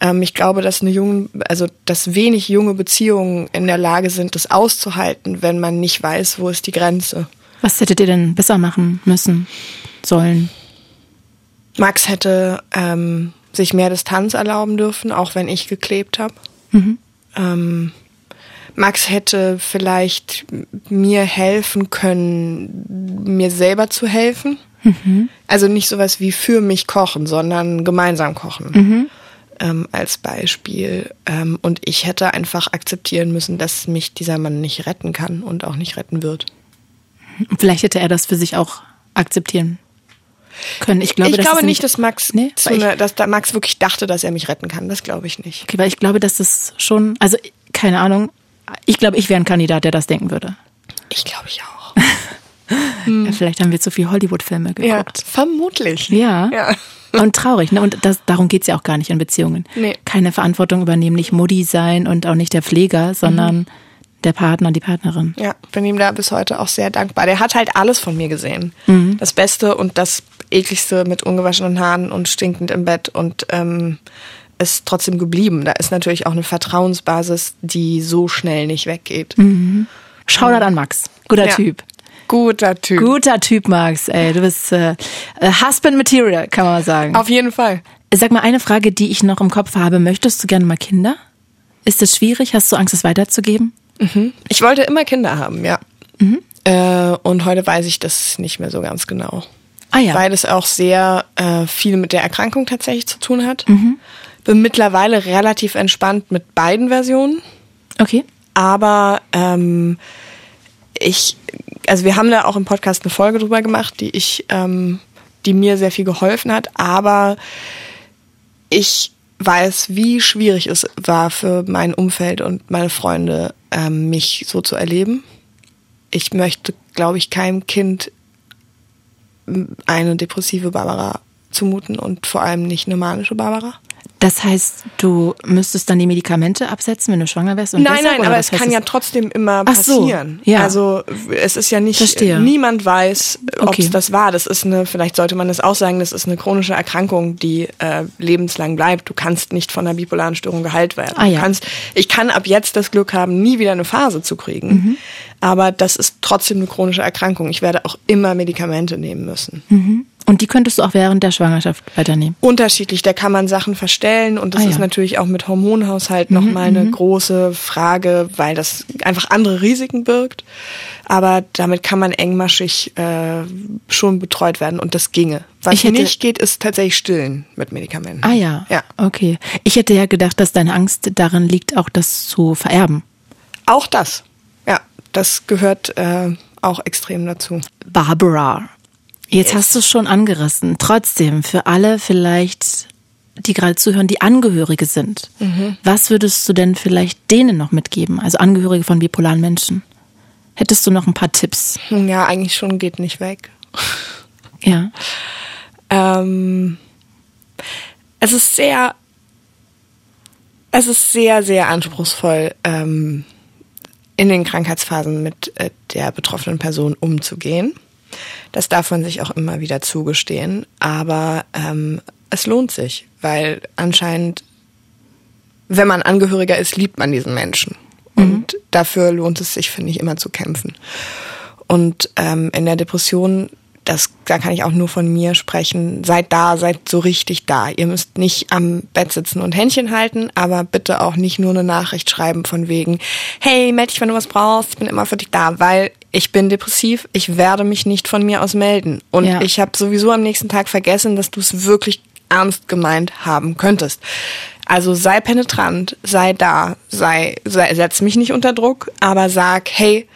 ähm, ich glaube, dass eine junge, also dass wenig junge Beziehungen in der Lage sind, das auszuhalten, wenn man nicht weiß, wo ist die Grenze. Was hättet ihr denn besser machen müssen, sollen? Max hätte ähm, sich mehr Distanz erlauben dürfen, auch wenn ich geklebt habe. Mhm. Ähm, Max hätte vielleicht mir helfen können, mir selber zu helfen. Mhm. Also nicht sowas wie für mich kochen, sondern gemeinsam kochen. Mhm. Ähm, als Beispiel. Ähm, und ich hätte einfach akzeptieren müssen, dass mich dieser Mann nicht retten kann und auch nicht retten wird. Vielleicht hätte er das für sich auch akzeptieren können. Ich glaube, ich glaube nicht, dass Max, nee, eine, dass da Max wirklich dachte, dass er mich retten kann. Das glaube ich nicht. Okay, weil ich glaube, dass das schon, also keine Ahnung, ich glaube, ich wäre ein Kandidat, der das denken würde. Ich glaube ich auch. hm. [LAUGHS] ja, vielleicht haben wir zu viel Hollywood-Filme geguckt. Ja, vermutlich. Ja. ja. [LAUGHS] Und traurig, ne? Und das, darum geht's ja auch gar nicht in Beziehungen. Nee. Keine Verantwortung übernehmen, nicht Mutti sein und auch nicht der Pfleger, sondern mhm. der Partner, die Partnerin. Ja, bin ihm da bis heute auch sehr dankbar. Der hat halt alles von mir gesehen. Mhm. Das Beste und das ekligste mit ungewaschenen Haaren und stinkend im Bett und ähm, ist trotzdem geblieben. Da ist natürlich auch eine Vertrauensbasis, die so schnell nicht weggeht. Mhm. Shoutout an Max. Guter ja. Typ. Guter Typ. Guter Typ, Max. Ey, du bist äh, Husband Material, kann man sagen. Auf jeden Fall. Sag mal eine Frage, die ich noch im Kopf habe. Möchtest du gerne mal Kinder? Ist das schwierig? Hast du Angst, es weiterzugeben? Mhm. Ich wollte immer Kinder haben, ja. Mhm. Äh, und heute weiß ich das nicht mehr so ganz genau. Ah ja. Weil es auch sehr äh, viel mit der Erkrankung tatsächlich zu tun hat. Mhm bin mittlerweile relativ entspannt mit beiden Versionen. Okay. Aber ähm, ich, also wir haben da auch im Podcast eine Folge drüber gemacht, die ich, ähm, die mir sehr viel geholfen hat. Aber ich weiß, wie schwierig es war für mein Umfeld und meine Freunde, ähm, mich so zu erleben. Ich möchte, glaube ich, keinem Kind eine depressive Barbara zumuten und vor allem nicht eine manische Barbara. Das heißt, du müsstest dann die Medikamente absetzen, wenn du schwanger wärst? Und nein, nein, aber es kann ja trotzdem immer passieren. So, ja. Also es ist ja nicht, Verstehe. niemand weiß, ob es okay. das war. Das ist eine, vielleicht sollte man das auch sagen, das ist eine chronische Erkrankung, die äh, lebenslang bleibt. Du kannst nicht von einer bipolaren Störung geheilt werden. Ah, ja. kannst, ich kann ab jetzt das Glück haben, nie wieder eine Phase zu kriegen. Mhm. Aber das ist trotzdem eine chronische Erkrankung. Ich werde auch immer Medikamente nehmen müssen. Mhm. Und die könntest du auch während der Schwangerschaft weiternehmen? Unterschiedlich. Da kann man Sachen verstellen und das ah, ja. ist natürlich auch mit Hormonhaushalt mhm, nochmal eine mhm. große Frage, weil das einfach andere Risiken birgt. Aber damit kann man engmaschig äh, schon betreut werden und das ginge. Was nicht geht, ist tatsächlich stillen mit Medikamenten. Ah ja. Ja. Okay. Ich hätte ja gedacht, dass deine Angst darin liegt, auch das zu vererben. Auch das. Ja, das gehört äh, auch extrem dazu. Barbara, Jetzt hast du es schon angerissen. Trotzdem, für alle vielleicht, die gerade zuhören, die Angehörige sind, mhm. was würdest du denn vielleicht denen noch mitgeben? Also Angehörige von bipolaren Menschen. Hättest du noch ein paar Tipps? Ja, eigentlich schon geht nicht weg. Ja. ähm, es ist sehr, es ist sehr, sehr anspruchsvoll, ähm, in den Krankheitsphasen mit äh, der betroffenen Person umzugehen. Das darf man sich auch immer wieder zugestehen. Aber ähm, es lohnt sich, weil anscheinend, wenn man Angehöriger ist, liebt man diesen Menschen. Mhm. Und dafür lohnt es sich, finde ich, immer zu kämpfen. Und ähm, in der Depression, das, da kann ich auch nur von mir sprechen, seid da, seid so richtig da. Ihr müsst nicht am Bett sitzen und Händchen halten, aber bitte auch nicht nur eine Nachricht schreiben von wegen, hey, melde dich, wenn du was brauchst, ich bin immer für dich da, weil ich bin depressiv, ich werde mich nicht von mir aus melden. Und ja. ich habe sowieso am nächsten Tag vergessen, dass du es wirklich ernst gemeint haben könntest. Also sei penetrant, sei da, sei, sei setz mich nicht unter Druck, aber sag, hey,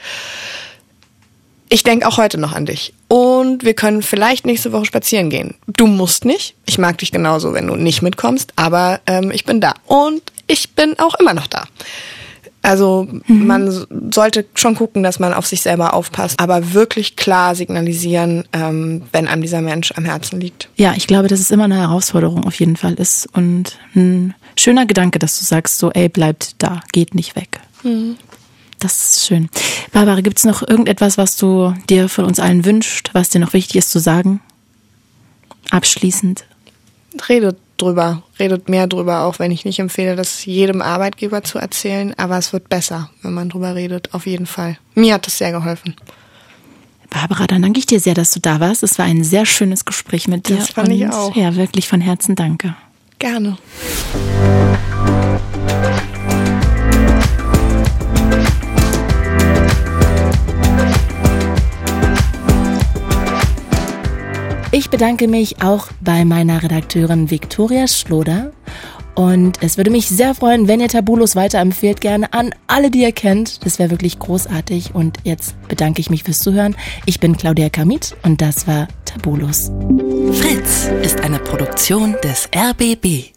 ich denke auch heute noch an dich. Und wir können vielleicht nächste Woche spazieren gehen. Du musst nicht. Ich mag dich genauso, wenn du nicht mitkommst, aber ähm, ich bin da. Und ich bin auch immer noch da. Also mhm. man sollte schon gucken, dass man auf sich selber aufpasst, aber wirklich klar signalisieren, ähm, wenn einem dieser Mensch am Herzen liegt. Ja, ich glaube, dass es immer eine Herausforderung auf jeden Fall ist und ein schöner Gedanke, dass du sagst, so, ey, bleibt da, geht nicht weg. Mhm. Das ist schön. Barbara, gibt es noch irgendetwas, was du dir von uns allen wünscht, was dir noch wichtig ist zu sagen? Abschließend. Redet drüber, redet mehr drüber, auch wenn ich nicht empfehle, das jedem Arbeitgeber zu erzählen. Aber es wird besser, wenn man drüber redet, auf jeden Fall. Mir hat das sehr geholfen. Barbara, dann danke ich dir sehr, dass du da warst. Es war ein sehr schönes Gespräch mit dir. Das fand ich auch. Ja, wirklich von Herzen danke. Gerne. Ich bedanke mich auch bei meiner Redakteurin Viktoria Schloder. Und es würde mich sehr freuen, wenn ihr Tabulos weiterempfehlt, gerne an alle, die ihr kennt. Das wäre wirklich großartig. Und jetzt bedanke ich mich fürs Zuhören. Ich bin Claudia Kamit und das war Tabulos. Fritz ist eine Produktion des RBB.